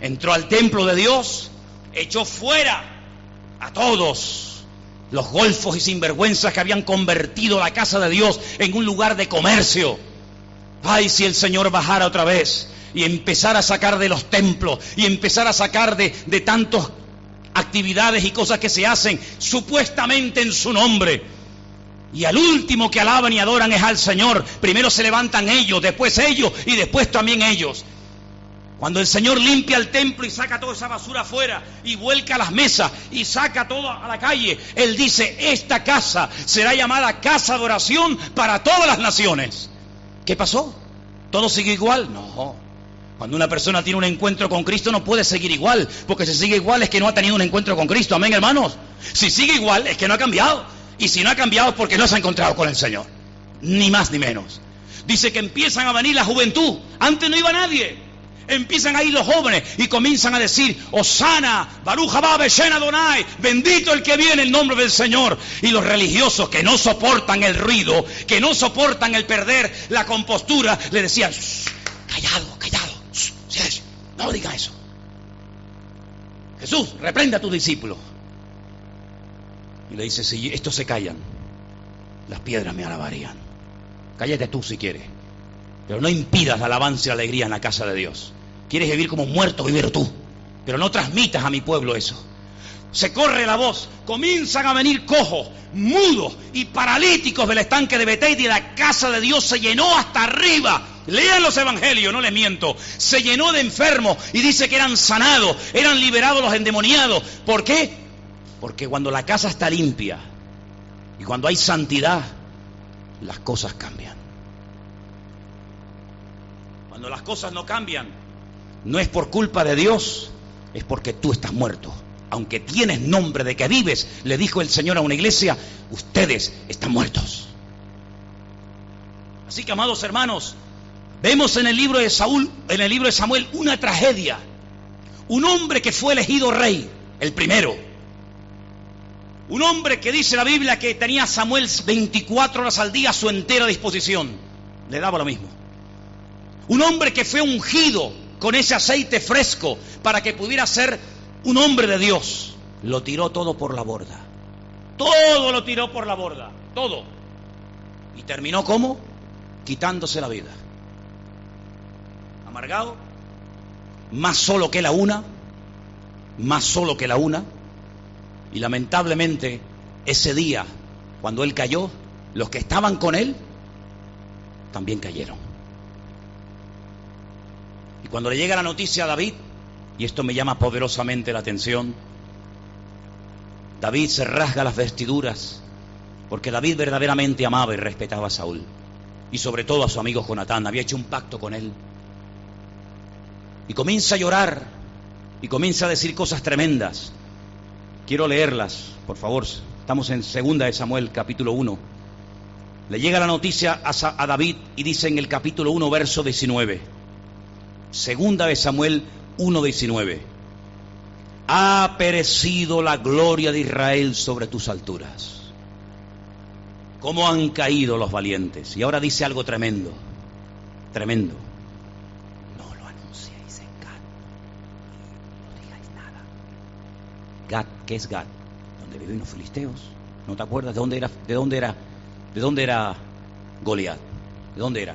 Entró al templo de Dios, echó fuera a todos los golfos y sinvergüenzas que habían convertido la casa de Dios en un lugar de comercio Ay, si el Señor bajara otra vez y empezara a sacar de los templos y empezara a sacar de, de tantas actividades y cosas que se hacen supuestamente en su nombre. Y al último que alaban y adoran es al Señor. Primero se levantan ellos, después ellos y después también ellos. Cuando el Señor limpia el templo y saca toda esa basura afuera y vuelca las mesas y saca todo a la calle, Él dice, esta casa será llamada casa de oración para todas las naciones. ¿Qué pasó? ¿Todo sigue igual? No. Cuando una persona tiene un encuentro con Cristo no puede seguir igual, porque si sigue igual es que no ha tenido un encuentro con Cristo. Amén, hermanos. Si sigue igual es que no ha cambiado. Y si no ha cambiado es porque no se ha encontrado con el Señor. Ni más ni menos. Dice que empiezan a venir la juventud. Antes no iba nadie. Empiezan a ir los jóvenes y comienzan a decir, Osana, Baruch Haba Shena Donai, bendito el que viene en nombre del Señor. Y los religiosos que no soportan el ruido, que no soportan el perder la compostura, le decían, callado, callado, no diga eso. Jesús, reprende a tu discípulo. Y le dice, si estos se callan, las piedras me alabarían. Cállate tú si quieres. Pero no impidas la alabanza y la alegría en la casa de Dios. Quieres vivir como muerto, vivir tú. Pero no transmitas a mi pueblo eso. Se corre la voz, comienzan a venir cojos, mudos y paralíticos del estanque de Bethesda y la casa de Dios se llenó hasta arriba. Lean los evangelios, no les miento. Se llenó de enfermos y dice que eran sanados, eran liberados los endemoniados. ¿Por qué? Porque cuando la casa está limpia y cuando hay santidad, las cosas cambian. Cuando las cosas no cambian, no es por culpa de Dios, es porque tú estás muerto. Aunque tienes nombre de que vives, le dijo el Señor a una iglesia, ustedes están muertos. Así que, amados hermanos, vemos en el libro de Saúl, en el libro de Samuel, una tragedia. Un hombre que fue elegido rey, el primero, un hombre que dice la Biblia que tenía Samuel 24 horas al día a su entera disposición. Le daba lo mismo. Un hombre que fue ungido con ese aceite fresco para que pudiera ser un hombre de Dios. Lo tiró todo por la borda. Todo lo tiró por la borda. Todo. Y terminó como? Quitándose la vida. Amargado. Más solo que la una. Más solo que la una y lamentablemente, ese día, cuando él cayó, los que estaban con él también cayeron. Y cuando le llega la noticia a David, y esto me llama poderosamente la atención, David se rasga las vestiduras, porque David verdaderamente amaba y respetaba a Saúl, y sobre todo a su amigo Jonatán, había hecho un pacto con él. Y comienza a llorar, y comienza a decir cosas tremendas. Quiero leerlas, por favor. Estamos en Segunda de Samuel, capítulo 1. Le llega la noticia a, David y dice en el capítulo 1, verso 19. Segunda de Samuel 1, 19. Ha perecido la gloria de Israel sobre tus alturas. ¿Cómo han caído los valientes? Y ahora dice algo tremendo, tremendo. Gad, ¿qué es Gad? Donde viven los filisteos. ¿No te acuerdas de dónde era, de dónde era, de dónde era Goliat? ¿De dónde era?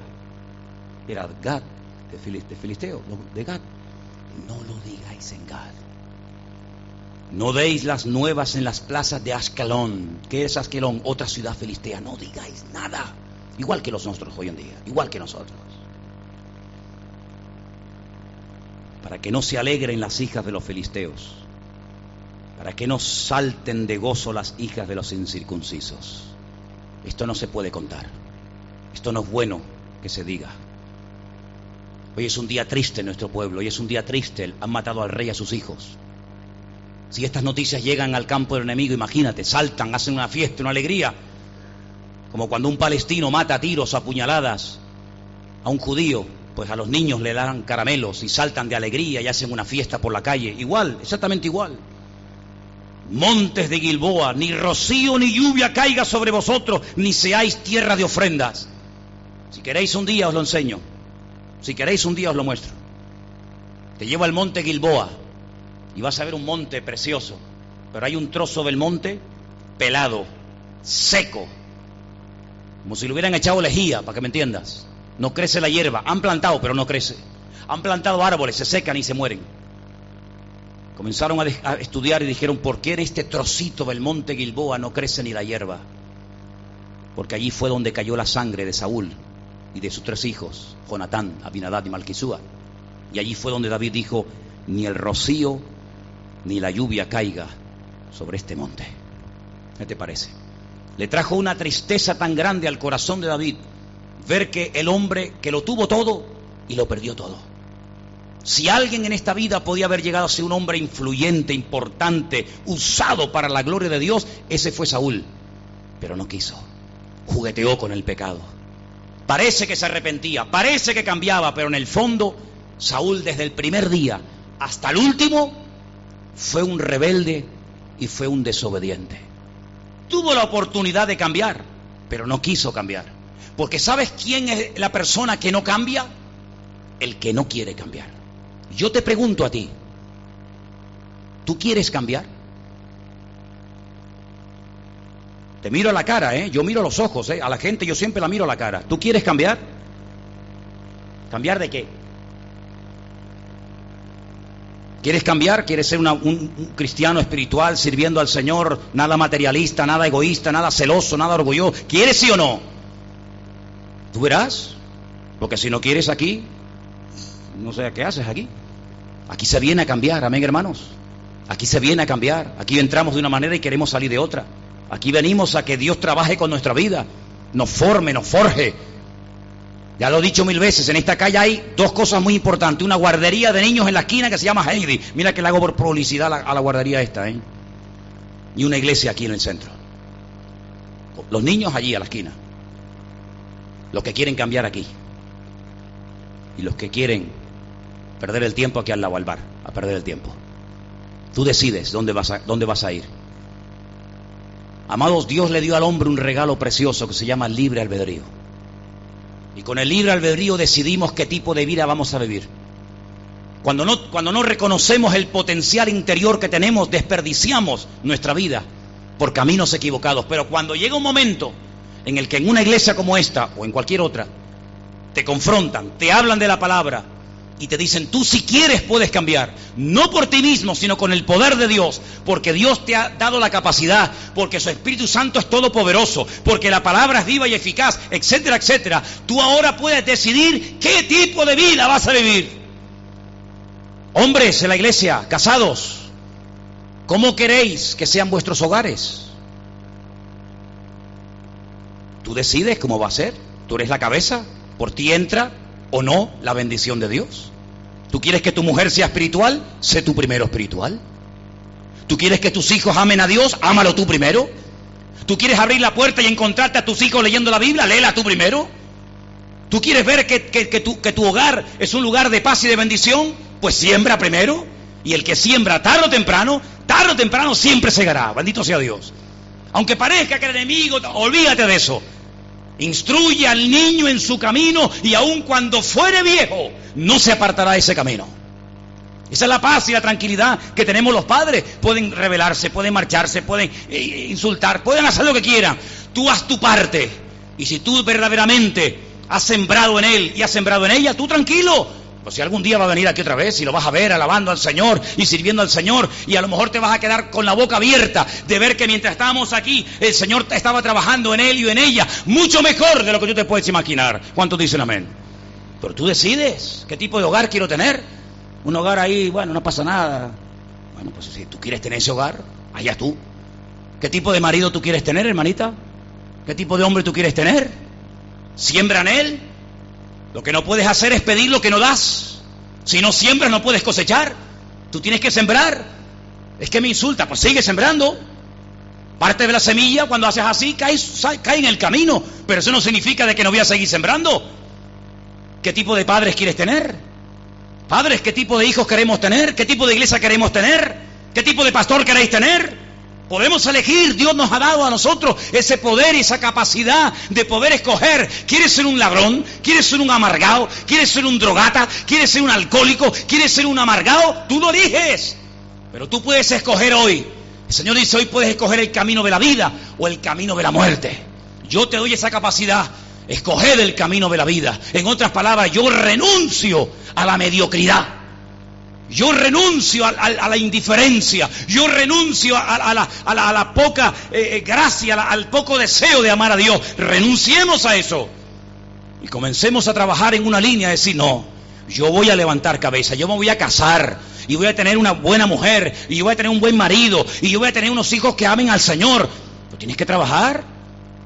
Era Gad, de, filisteo, de Gad. No lo digáis en Gad. No deis las nuevas en las plazas de Ascalón. ¿Qué es Ascalón? Otra ciudad filistea. No digáis nada. Igual que los nuestros hoy en día. Igual que nosotros. Para que no se alegren las hijas de los filisteos para que no salten de gozo las hijas de los incircuncisos. Esto no se puede contar. Esto no es bueno que se diga. Hoy es un día triste en nuestro pueblo, hoy es un día triste, han matado al rey a sus hijos. Si estas noticias llegan al campo del enemigo, imagínate, saltan, hacen una fiesta, una alegría, como cuando un palestino mata a tiros a puñaladas a un judío, pues a los niños le dan caramelos y saltan de alegría y hacen una fiesta por la calle, igual, exactamente igual montes de Gilboa, ni rocío ni lluvia caiga sobre vosotros, ni seáis tierra de ofrendas. Si queréis un día os lo enseño. Si queréis un día os lo muestro. Te llevo al monte Gilboa y vas a ver un monte precioso, pero hay un trozo del monte pelado, seco, como si le hubieran echado lejía, para que me entiendas. No crece la hierba, han plantado, pero no crece. Han plantado árboles, se secan y se mueren. Comenzaron a, estudiar y dijeron, ¿por qué en este trocito del monte Gilboa no crece ni la hierba? Porque allí fue donde cayó la sangre de Saúl y de sus tres hijos, Jonatán, Abinadad y Malquisúa. Y allí fue donde David dijo, ni el rocío ni la lluvia caiga sobre este monte. ¿Qué te parece? Le trajo una tristeza tan grande al corazón de David ver que el hombre que lo tuvo todo y lo perdió todo. Si alguien en esta vida podía haber llegado a ser un hombre influyente, importante, usado para la gloria de Dios, ese fue Saúl. Pero no quiso. Jugueteó con el pecado. Parece que se arrepentía, parece que cambiaba, pero en el fondo Saúl desde el primer día hasta el último fue un rebelde y fue un desobediente. Tuvo la oportunidad de cambiar, pero no quiso cambiar. Porque ¿sabes quién es la persona que no cambia? El que no quiere cambiar. Yo te pregunto a ti, ¿tú quieres cambiar? Te miro a la cara, ¿eh? Yo miro los ojos, ¿eh? A la gente yo siempre la miro a la cara. ¿Tú quieres cambiar? ¿Cambiar de qué? ¿Quieres cambiar? ¿Quieres ser un, cristiano espiritual sirviendo al Señor? Nada materialista, nada egoísta, nada celoso, nada orgulloso. ¿Quieres sí o no? Tú verás. Porque si no quieres aquí, no sé qué haces aquí. Aquí se viene a cambiar, amén hermanos. Aquí se viene a cambiar. Aquí entramos de una manera y queremos salir de otra. Aquí venimos a que Dios trabaje con nuestra vida, nos forme, nos forje, ya lo he dicho mil veces, en esta calle hay dos cosas muy importantes. Una guardería de niños en la esquina que se llama Heidi. Mira que le hago por publicidad a la, guardería esta, ¿eh? Y una iglesia aquí en el centro. Los niños allí a la esquina. Los que quieren cambiar aquí. Y los que quieren perder el tiempo aquí al lado al bar, a perder el tiempo. Tú decides dónde vas a, dónde vas a ir. Amados, Dios le dio al hombre un regalo precioso que se llama libre albedrío. Y con el libre albedrío decidimos qué tipo de vida vamos a vivir. Cuando no, cuando no reconocemos el potencial interior que tenemos, desperdiciamos nuestra vida por caminos equivocados. Pero cuando llega un momento en el que en una iglesia como esta o en cualquier otra te confrontan, te hablan de la palabra, y te dicen, tú si quieres puedes cambiar, no por ti mismo, sino con el poder de Dios, porque Dios te ha dado la capacidad, porque su Espíritu Santo es todopoderoso, porque la palabra es viva y eficaz, etcétera, etcétera. Tú ahora puedes decidir qué tipo de vida vas a vivir. Hombres en la iglesia, casados, ¿cómo queréis que sean vuestros hogares? Tú decides cómo va a ser, tú eres la cabeza, por ti entra o no la bendición de Dios. ¿Tú quieres que tu mujer sea espiritual? Sé tú primero espiritual. ¿Tú quieres que tus hijos amen a Dios? Ámalo tú primero. ¿Tú quieres abrir la puerta y encontrarte a tus hijos leyendo la Biblia? Léela tú primero. ¿Tú quieres ver que, tu, que tu hogar es un lugar de paz y de bendición? Pues siembra primero. Y el que siembra tarde o temprano, tarde o temprano siempre segará. Bendito sea Dios. Aunque parezca que el enemigo, olvídate de eso. Instruye al niño en su camino y aun cuando fuere viejo, no se apartará de ese camino. Esa es la paz y la tranquilidad que tenemos los padres. Pueden rebelarse, pueden marcharse, pueden eh, insultar, pueden hacer lo que quieran. Tú haz tu parte. Y si tú verdaderamente has sembrado en él y has sembrado en ella, tú tranquilo, pues si algún día va a venir aquí otra vez y lo vas a ver alabando al Señor y sirviendo al Señor y a lo mejor te vas a quedar con la boca abierta de ver que mientras estábamos aquí el Señor estaba trabajando en él y en ella mucho mejor de lo que tú te puedes imaginar. ¿Cuántos dicen amén? Pero tú decides qué tipo de hogar quiero tener. Un hogar ahí, bueno, no pasa nada. Bueno, pues si tú quieres tener ese hogar, allá tú. ¿Qué tipo de marido tú quieres tener, hermanita? ¿Qué tipo de hombre tú quieres tener? Siembra en él, lo que no puedes hacer es pedir lo que no das. Si no siembras no puedes cosechar. Tú tienes que sembrar. Es que me insulta, pues sigue sembrando. Parte de la semilla, cuando haces así, cae, cae en el camino. Pero eso no significa de que no voy a seguir sembrando. ¿Qué tipo de padres quieres tener? Padres, ¿qué tipo de hijos queremos tener? ¿Qué tipo de iglesia queremos tener? ¿Qué tipo de pastor queréis tener? Podemos elegir, Dios nos ha dado a nosotros ese poder y esa capacidad de poder escoger. ¿Quieres ser un ladrón? ¿Quieres ser un amargado? ¿Quieres ser un drogata? ¿Quieres ser un alcohólico? ¿Quieres ser un amargado? Tú lo eliges. Pero tú puedes escoger hoy. El Señor dice, hoy puedes escoger el camino de la vida o el camino de la muerte. Yo te doy esa capacidad. Escoger el camino de la vida. En otras palabras, yo renuncio a la mediocridad. Yo renuncio a, la indiferencia, yo renuncio a, la, poca eh, eh, gracia, al poco deseo de amar a Dios. Renunciemos a eso y comencemos a trabajar en una línea, decir, no, yo voy a levantar cabeza, yo me voy a casar y voy a tener una buena mujer y yo voy a tener un buen marido y yo voy a tener unos hijos que amen al Señor. Tú tienes que trabajar,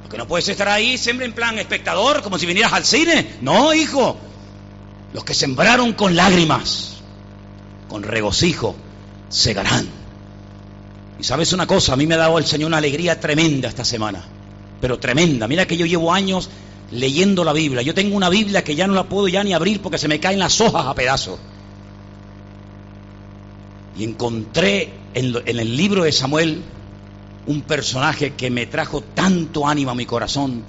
porque no puedes estar ahí siempre en plan espectador, como si vinieras al cine. No, hijo, los que sembraron con lágrimas con regocijo segarán. Y sabes una cosa, a mí me ha dado el Señor una alegría tremenda esta semana, pero tremenda. Mira que yo llevo años leyendo la Biblia. Yo tengo una Biblia que ya no la puedo ya ni abrir porque se me caen las hojas a pedazos. Y encontré en, el libro de Samuel un personaje que me trajo tanto ánimo a mi corazón.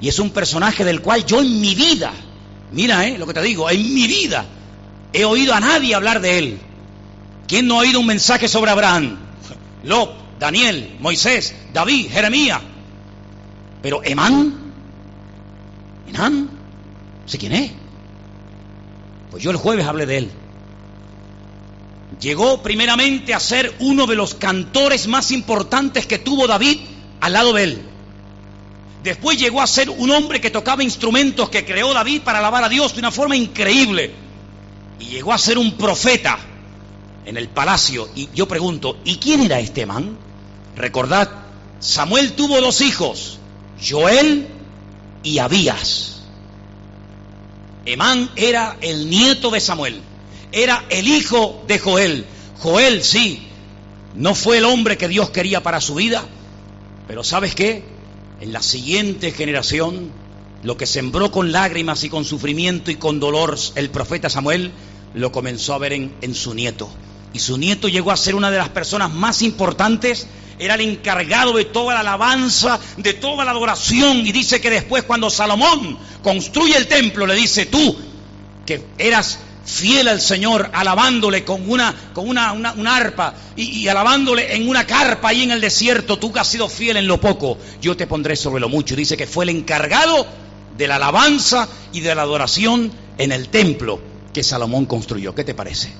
Y es un personaje del cual yo en mi vida, mira eh, lo que te digo, en mi vida he oído a nadie hablar de él. ¿Quién no ha oído un mensaje sobre Abraham? Lot, Daniel, Moisés, David, Jeremías. Pero Emán, Emán, ¿sé quién es? Pues yo el jueves hablé de él. Llegó primeramente a ser uno de los cantores más importantes que tuvo David al lado de él. Después llegó a ser un hombre que tocaba instrumentos que creó David para alabar a Dios de una forma increíble. Y llegó a ser un profeta en el palacio. Y yo pregunto, ¿y quién era este man? Recordad, Samuel tuvo dos hijos, Joel y Abías. Emán era el nieto de Samuel, era el hijo de Joel. Joel, sí, no fue el hombre que Dios quería para su vida, pero ¿sabes qué? En la siguiente generación, lo que sembró con lágrimas y con sufrimiento y con dolor el profeta Samuel, lo comenzó a ver en, su nieto. Y su nieto llegó a ser una de las personas más importantes era el encargado de toda la alabanza, de toda la adoración. Y dice que después cuando Salomón construye el templo, le dice, tú, que eras fiel al Señor, alabándole con una, con una, arpa y, y, alabándole en una carpa ahí en el desierto, tú que has sido fiel en lo poco, yo te pondré sobre lo mucho. Dice que fue el encargado de la alabanza y de la adoración en el templo que Salomón construyó. ¿Qué te parece?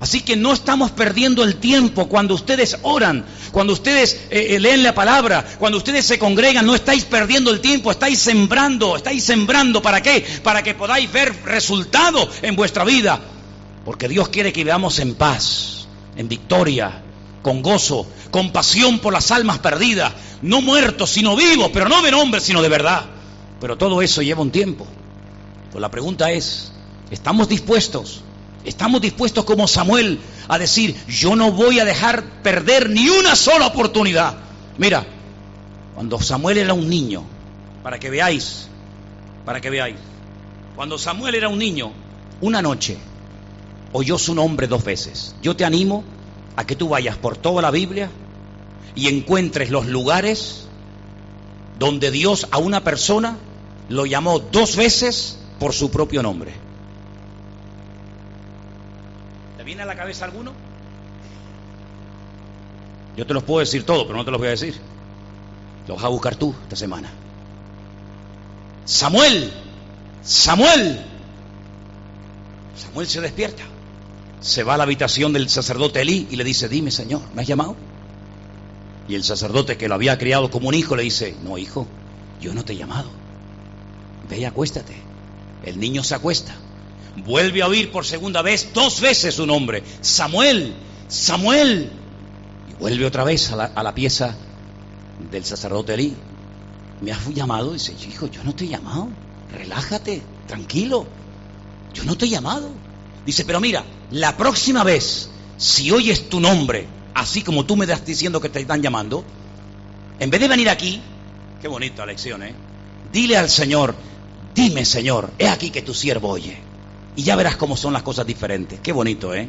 Así que no estamos perdiendo el tiempo cuando ustedes oran, cuando ustedes eh, eh, leen la palabra, cuando ustedes se congregan, no estáis perdiendo el tiempo, estáis sembrando, estáis sembrando, ¿para qué? Para que podáis ver resultado en vuestra vida. Porque Dios quiere que vivamos en paz, en victoria, con gozo, con pasión por las almas perdidas, no muertos, sino vivos, pero no de nombre, sino de verdad. Pero todo eso lleva un tiempo. Pues la pregunta es, ¿estamos dispuestos? Estamos dispuestos como Samuel a decir, yo no voy a dejar perder ni una sola oportunidad. Mira, cuando Samuel era un niño, para que veáis, para que veáis, cuando Samuel era un niño, una noche oyó su nombre dos veces. Yo te animo a que tú vayas por toda la Biblia y encuentres los lugares donde Dios a una persona lo llamó dos veces por su propio nombre. viene a la cabeza alguno? Yo te los puedo decir todo, pero no te los voy a decir. Los vas a buscar tú esta semana. Samuel, Samuel. Samuel se despierta. Se va a la habitación del sacerdote Elí y le dice, dime Señor, ¿me has llamado? Y el sacerdote que lo había criado como un hijo le dice, no hijo, yo no te he llamado. Ve y acuéstate. El niño se acuesta vuelve a oír por segunda vez, dos veces su nombre, Samuel, Samuel. Y vuelve otra vez a la, pieza del sacerdote Elí. Me has llamado, dice, hijo, yo no te he llamado, relájate, tranquilo, yo no te he llamado. Dice, pero mira, la próxima vez, si oyes tu nombre, así como tú me estás diciendo que te están llamando, en vez de venir aquí, qué bonita lección, ¿eh? Dile al Señor, dime Señor, he aquí que tu siervo oye. Y ya verás cómo son las cosas diferentes. Qué bonito, ¿eh?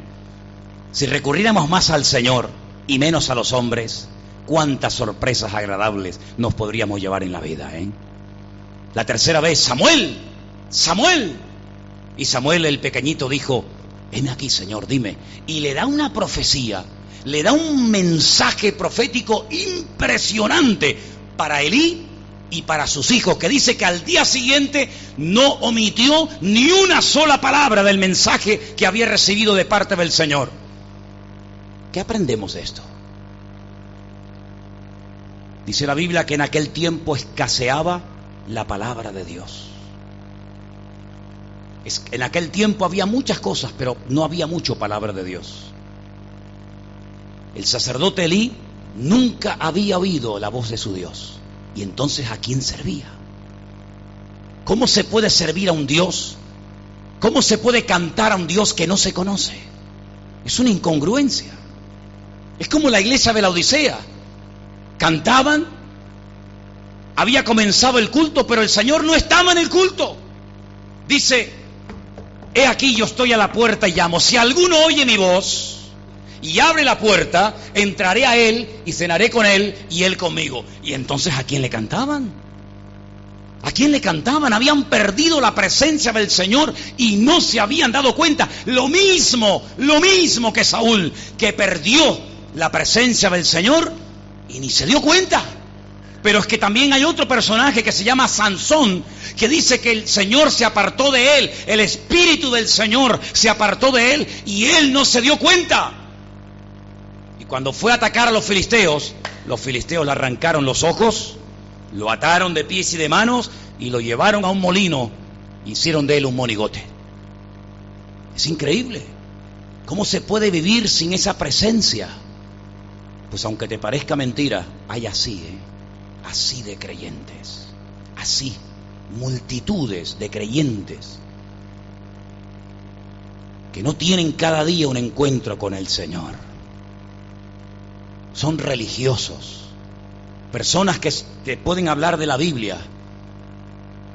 Si recurriéramos más al Señor y menos a los hombres, cuántas sorpresas agradables nos podríamos llevar en la vida, ¿eh? La tercera vez, Samuel, Samuel. Y Samuel el pequeñito dijo, ven aquí, Señor, dime. Y le da una profecía, le da un mensaje profético impresionante para Elí y para sus hijos, que dice que al día siguiente no omitió ni una sola palabra del mensaje que había recibido de parte del Señor. ¿Qué aprendemos de esto? Dice la Biblia que en aquel tiempo escaseaba la palabra de Dios. En aquel tiempo había muchas cosas, pero no había mucho palabra de Dios. El sacerdote Elí nunca había oído la voz de su Dios. Y entonces, ¿a quién servía? ¿Cómo se puede servir a un Dios? ¿Cómo se puede cantar a un Dios que no se conoce? Es una incongruencia. Es como la iglesia de la Odisea. Cantaban, había comenzado el culto, pero el Señor no estaba en el culto. Dice, he aquí yo estoy a la puerta y llamo. Si alguno oye mi voz y abre la puerta, entraré a él y cenaré con él y él conmigo. Y entonces a quién le cantaban? ¿A quién le cantaban? Habían perdido la presencia del Señor y no se habían dado cuenta. Lo mismo, lo mismo que Saúl, que perdió la presencia del Señor y ni se dio cuenta. Pero es que también hay otro personaje que se llama Sansón, que dice que el Señor se apartó de él, el Espíritu del Señor se apartó de él y él no se dio cuenta. Cuando fue a atacar a los filisteos, los filisteos le arrancaron los ojos, lo ataron de pies y de manos y lo llevaron a un molino, hicieron de él un monigote. Es increíble. ¿Cómo se puede vivir sin esa presencia? Pues aunque te parezca mentira, hay así, ¿eh? así de creyentes, así, multitudes de creyentes que no tienen cada día un encuentro con el Señor. Son religiosos, personas que pueden hablar de la Biblia,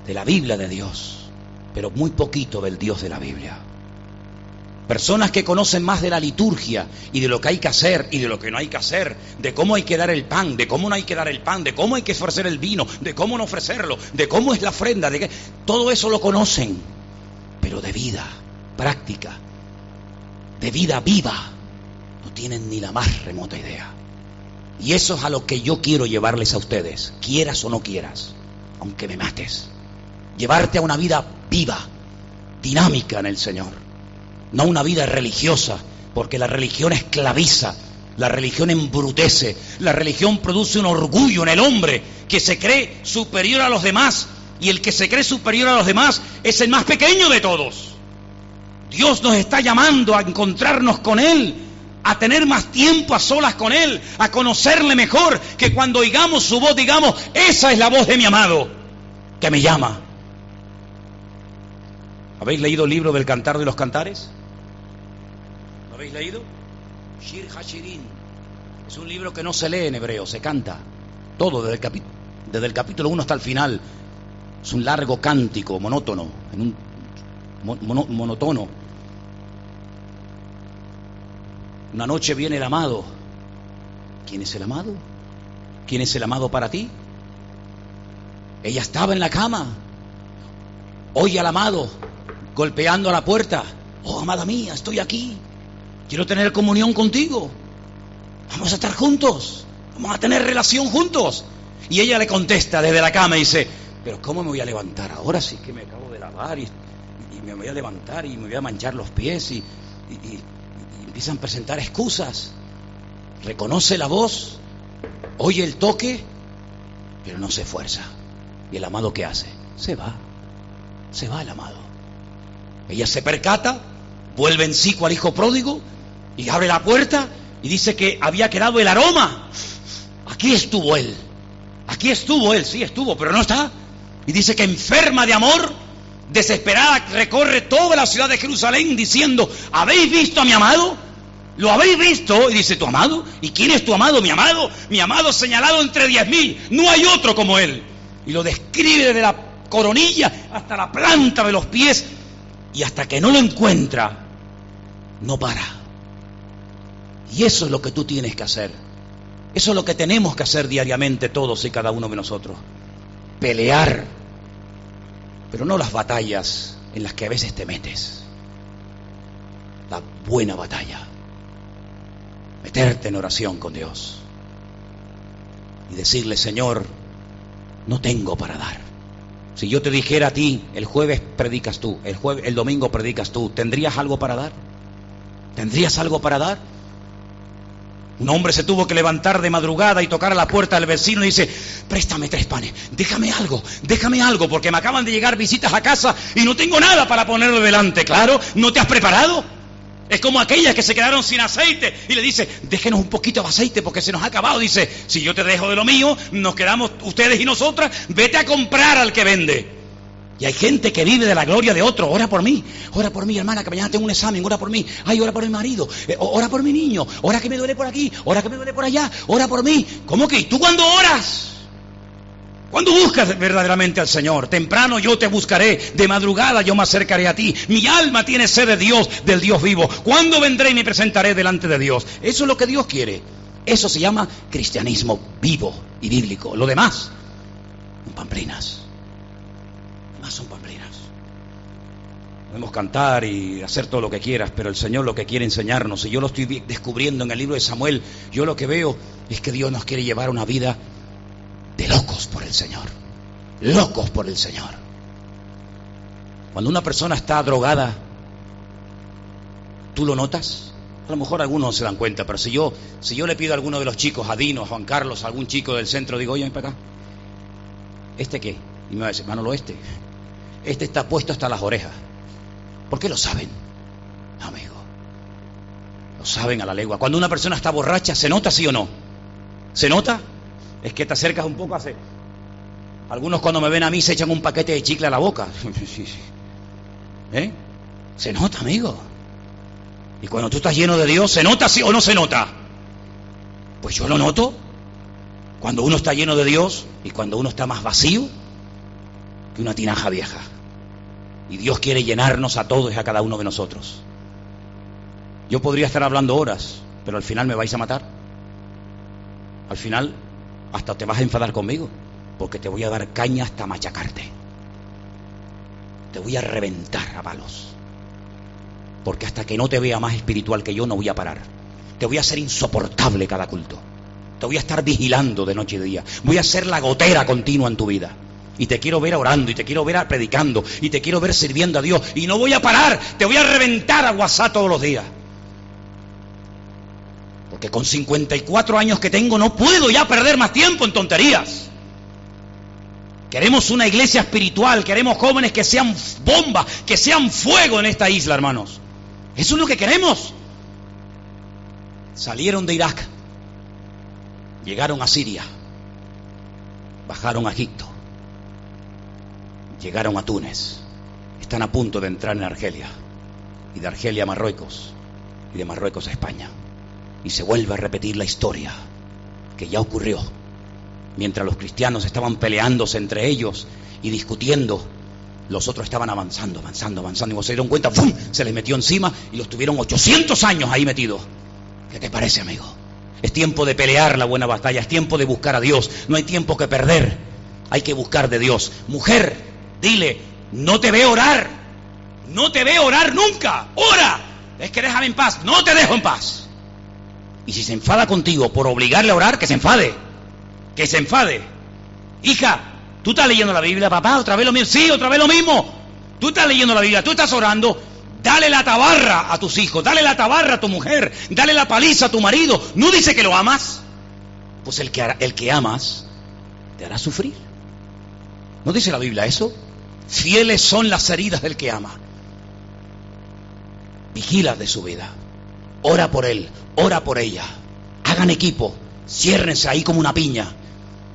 de la Biblia de Dios, pero muy poquito del Dios de la Biblia. Personas que conocen más de la liturgia y de lo que hay que hacer y de lo que no hay que hacer, de cómo hay que dar el pan, de cómo no hay que dar el pan, de cómo hay que ofrecer el vino, de cómo no ofrecerlo, de cómo es la ofrenda, de que todo eso lo conocen, pero de vida práctica, de vida viva, no tienen ni la más remota idea. Y eso es a lo que yo quiero llevarles a ustedes, quieras o no quieras, aunque me mates. Llevarte a una vida viva, dinámica en el Señor no una vida religiosa, porque la religión esclaviza, la religión embrutece, la religión produce un orgullo en el hombre que se cree superior a los demás y el que se cree superior a los demás es el más pequeño de todos. Dios nos está llamando a encontrarnos con Él, a tener más tiempo a solas con Él, a conocerle mejor, que cuando oigamos su voz digamos, esa es la voz de mi amado, que me llama. ¿Habéis leído el libro del Cantar de los Cantares? ¿Lo habéis leído? Shir Hashirin. Es un libro que no se lee en hebreo, se canta. Todo, desde el, capítulo, desde el capítulo 1 hasta el final. Es un largo cántico, monótono, en un. Una noche viene el amado. ¿Quién es el amado? ¿Quién es el amado para ti? Ella estaba en la cama. Oye al amado golpeando a la puerta. Oh, amada mía, estoy aquí. Quiero tener comunión contigo. Vamos a estar juntos. Vamos a tener relación juntos. Y ella le contesta desde la cama y dice, pero ¿cómo me voy a levantar ahora? Sí que me acabo de lavar y, me voy a levantar y me voy a manchar los pies y, y empiezan a presentar excusas. Reconoce la voz, oye el toque, pero no se esfuerza. ¿Y el amado qué hace? Se va. Se va el amado. Ella se percata, vuelve en sí cual hijo pródigo y abre la puerta y dice que había quedado el aroma. Aquí estuvo él. Aquí estuvo él, sí estuvo, pero no está. Y dice que enferma de amor, desesperada, recorre toda la ciudad de Jerusalén diciendo, ¿habéis visto a mi amado? ¿Lo habéis visto? Y dice, ¿tu amado? ¿Y quién es tu amado? Mi amado, mi amado señalado entre diez mil. No hay otro como él. Y lo describe desde la coronilla hasta la planta de los pies y hasta que no lo encuentra, no para. Y eso es lo que tú tienes que hacer. Eso es lo que tenemos que hacer diariamente todos y cada uno de nosotros. Pelear, pero no las batallas en las que a veces te metes. La buena batalla. Meterte en oración con Dios. Y decirle, Señor, no tengo para dar. Si yo te dijera a ti, el jueves predicas tú, el, jueves, el domingo predicas tú, ¿tendrías algo para dar? ¿Tendrías algo para dar? Un hombre se tuvo que levantar de madrugada y tocar a la puerta del vecino y dice, préstame tres panes, déjame algo, déjame algo, porque me acaban de llegar visitas a casa y no tengo nada para ponerlo delante. Claro, ¿no te has preparado? Es como aquellas que se quedaron sin aceite y le dice, déjenos un poquito de aceite porque se nos ha acabado. Dice, si yo te dejo de lo mío, nos quedamos ustedes y nosotras, vete a comprar al que vende. Y hay gente que vive de la gloria de otro. Ora por mí, ora por mí, hermana, que mañana tengo un examen, ora por mí. Ay, ora por mi marido, eh, ora por mi niño, ora que me duele por aquí, ora que me duele por allá, ora por mí. ¿Cómo que? ¿Y tú cuando oras? Cuando buscas verdaderamente al Señor, temprano yo te buscaré, de madrugada yo me acercaré a ti. Mi alma tiene sed de Dios, del Dios vivo. ¿Cuándo vendré y me presentaré delante de Dios? Eso es lo que Dios quiere. Eso se llama cristianismo vivo y bíblico. Lo demás son pamplinas. Lo demás son pamplinas. Podemos cantar y hacer todo lo que quieras, pero el Señor lo que quiere enseñarnos, y yo lo estoy descubriendo en el libro de Samuel, yo lo que veo es que Dios nos quiere llevar una vida de locos por el Señor. Locos por el Señor. Cuando una persona está drogada, ¿tú lo notas? A lo mejor algunos no se dan cuenta, pero si yo, si yo le pido a alguno de los chicos, a Dino, a Juan Carlos, a algún chico del centro, digo, oye, ven para acá. ¿Este qué? Y me va a decir, Manolo, este. Este está puesto hasta las orejas. ¿Por qué lo saben? Amigo. Lo saben a la legua. Cuando una persona está borracha, ¿se nota sí o no? ¿Se nota? Es que te acercas un poco hace. Algunos cuando me ven a mí se echan un paquete de chicle a la boca. ¿Eh? Se nota, amigo. Y cuando tú estás lleno de Dios, ¿se nota sí o no se nota? Pues yo lo noto. Cuando uno está lleno de Dios y cuando uno está más vacío que una tinaja vieja. Y Dios quiere llenarnos a todos y a cada uno de nosotros. Yo podría estar hablando horas, pero al final me vais a matar. Al final hasta te vas a enfadar conmigo, porque te voy a dar caña hasta machacarte. Te voy a reventar a palos. Porque hasta que no te vea más espiritual que yo, no voy a parar. Te voy a hacer insoportable cada culto. Te voy a estar vigilando de noche y de día. Voy a ser la gotera continua en tu vida. Y te quiero ver orando, y te quiero ver predicando, y te quiero ver sirviendo a Dios. Y no voy a parar, te voy a reventar a WhatsApp todos los días. Porque con 54 años que tengo no puedo ya perder más tiempo en tonterías. Queremos una iglesia espiritual, queremos jóvenes que sean bomba, que sean fuego en esta isla, hermanos. Eso es lo que queremos. Salieron de Irak, llegaron a Siria, bajaron a Egipto, llegaron a Túnez, están a punto de entrar en Argelia, y de Argelia a Marruecos, y de Marruecos a España y se vuelve a repetir la historia que ya ocurrió. Mientras los cristianos estaban peleándose entre ellos y discutiendo, los otros estaban avanzando, avanzando, avanzando. Y se dieron cuenta, ¡fum! se les metió encima y los tuvieron 800 años ahí metidos. ¿Qué te parece, amigo? Es tiempo de pelear la buena batalla, es tiempo de buscar a Dios. No hay tiempo que perder, hay que buscar de Dios. Mujer, dile, no te veo orar, no te veo orar nunca, ora. Es que déjame en paz, no te dejo en paz. Y si se enfada contigo por obligarle a orar, que se enfade. Que se enfade. Hija, tú estás leyendo la Biblia, papá, otra vez lo mismo. Sí, otra vez lo mismo. Tú estás leyendo la Biblia, tú estás orando. Dale la tabarra a tus hijos, dale la tabarra a tu mujer, dale la paliza a tu marido. ¿No dice que lo amas? Pues el que, el que amas te hará sufrir. ¿No dice la Biblia eso? Fieles son las heridas del que ama. Vigila de su vida. Ora por él, ora por ella. Hagan equipo, ciérrense ahí como una piña.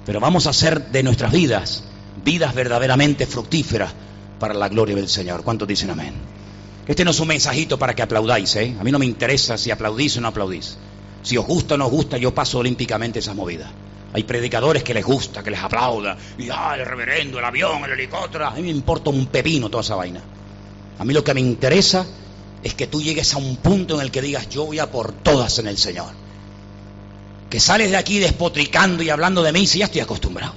Pero vamos a hacer de nuestras vidas vidas verdaderamente fructíferas para la gloria del Señor. ¿Cuántos dicen amén? Este no es un mensajito para que aplaudáis, ¿eh? A mí no me interesa si aplaudís o no aplaudís. Si os gusta o no os gusta, yo paso olímpicamente esas movidas. Hay predicadores que les gusta, que les aplauda. Y, ah, el reverendo, el avión, el helicóptero. A mí me importa un pepino toda esa vaina. A mí lo que me interesa es que tú llegues a un punto en el que digas, yo voy a por todas en el Señor. Que sales de aquí despotricando y hablando de mí, si ya estoy acostumbrado.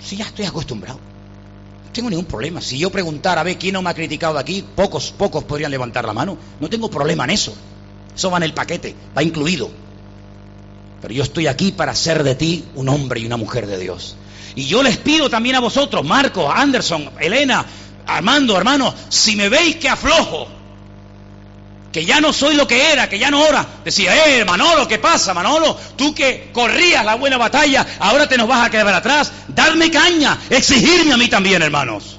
Si ya estoy acostumbrado. No tengo ningún problema. Si yo preguntara, a ver, ¿quién no me ha criticado de aquí? Pocos, pocos podrían levantar la mano. No tengo problema en eso. Eso va en el paquete, va incluido. Pero yo estoy aquí para hacer de ti un hombre y una mujer de Dios. Y yo les pido también a vosotros, Marcos, Anderson, Elena, Armando, hermano, si me veis que aflojo, que ya no soy lo que era, que ya no ora. Decía, eh, Manolo, ¿qué pasa, Manolo? Tú que corrías la buena batalla, ahora te nos vas a quedar atrás. Darme caña, exigirme a mí también, hermanos.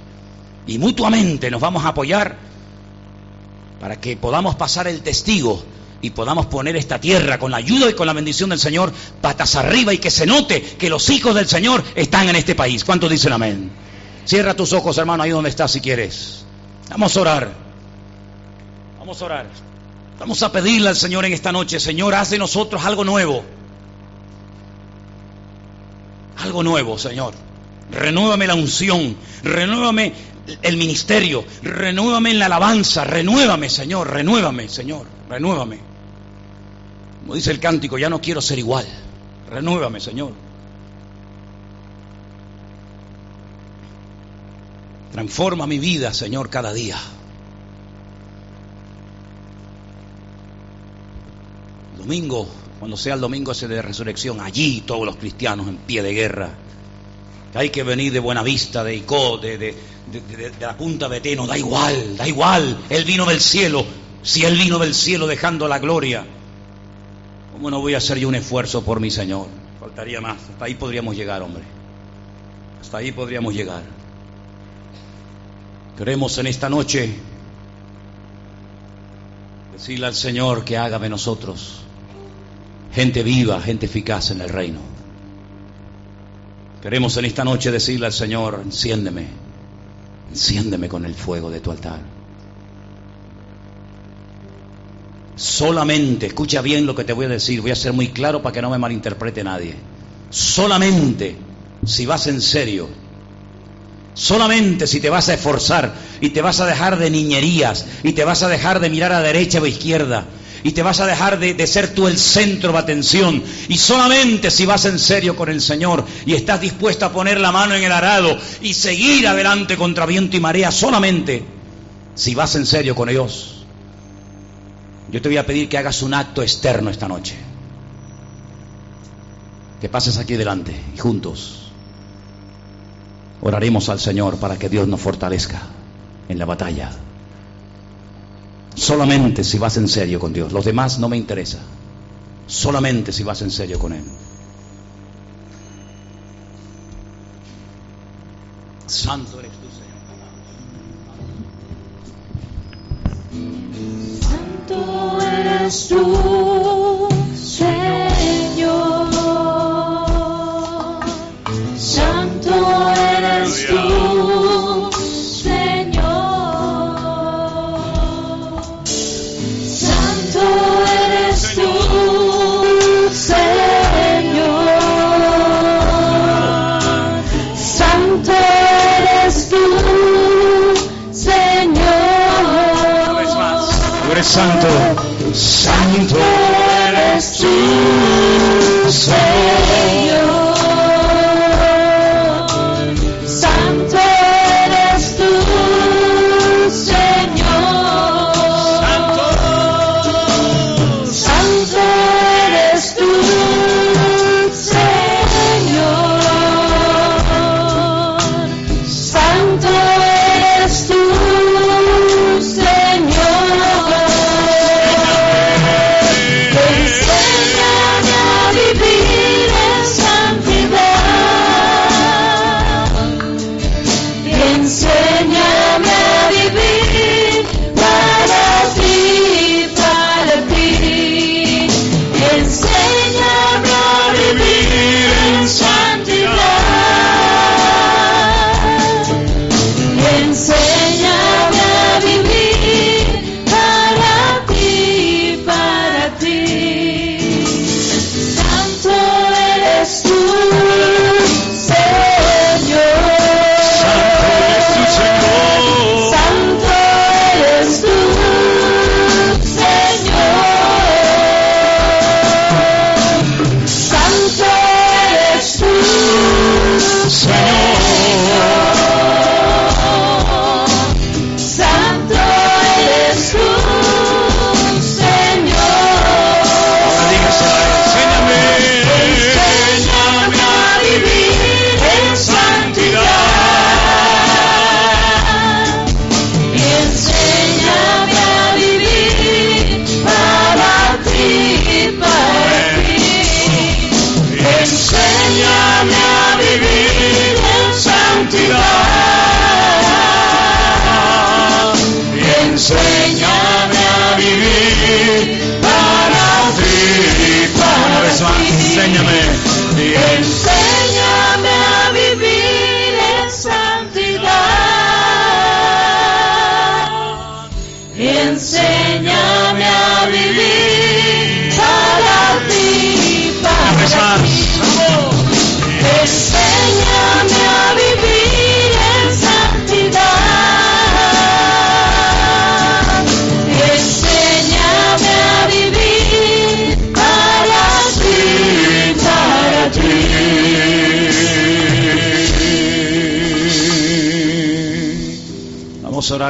Y mutuamente nos vamos a apoyar para que podamos pasar el testigo y podamos poner esta tierra con la ayuda y con la bendición del Señor patas arriba y que se note que los hijos del Señor están en este país. ¿Cuántos dicen amén? Cierra tus ojos, hermano, ahí donde estás si quieres. Vamos a orar. Vamos a orar. Vamos a pedirle al Señor en esta noche, Señor, haz de nosotros algo nuevo. Algo nuevo, Señor. Renuévame la unción, renuévame el ministerio, renuévame en la alabanza, renuévame, Señor, renuévame, Señor, renuévame. Como dice el cántico, ya no quiero ser igual. Renuévame, Señor. Transforma mi vida, Señor, cada día. Domingo, cuando sea el domingo ese de resurrección, allí todos los cristianos en pie de guerra. hay que venir de Buena Vista, de Icó, de, de, la Punta Beteno, da igual, da igual. Él vino del cielo. Si Él vino del cielo dejando la gloria, ¿cómo no voy a hacer yo un esfuerzo por mi Señor? Faltaría más. Hasta ahí podríamos llegar, hombre. Hasta ahí podríamos llegar. Queremos en esta noche decirle al Señor que haga de nosotros gente viva, gente eficaz en el reino. Queremos en esta noche decirle al Señor, enciéndeme, enciéndeme con el fuego de tu altar. Solamente, escucha bien lo que te voy a decir, voy a ser muy claro para que no me malinterprete nadie. Solamente si vas en serio Solamente si te vas a esforzar y te vas a dejar de niñerías y te vas a dejar de mirar a derecha o a izquierda y te vas a dejar de, ser tú el centro de atención y solamente si vas en serio con el Señor y estás dispuesto a poner la mano en el arado y seguir adelante contra viento y marea, solamente si vas en serio con Dios, yo te voy a pedir que hagas un acto externo esta noche. Que pases aquí delante y juntos Oraremos al Señor para que Dios nos fortalezca en la batalla. Solamente si vas en serio con Dios. Los demás no me interesa. Solamente si vas en serio con Él. Santo eres tú, Señor. Santo eres tú, santo, santo eres tú, Señor. say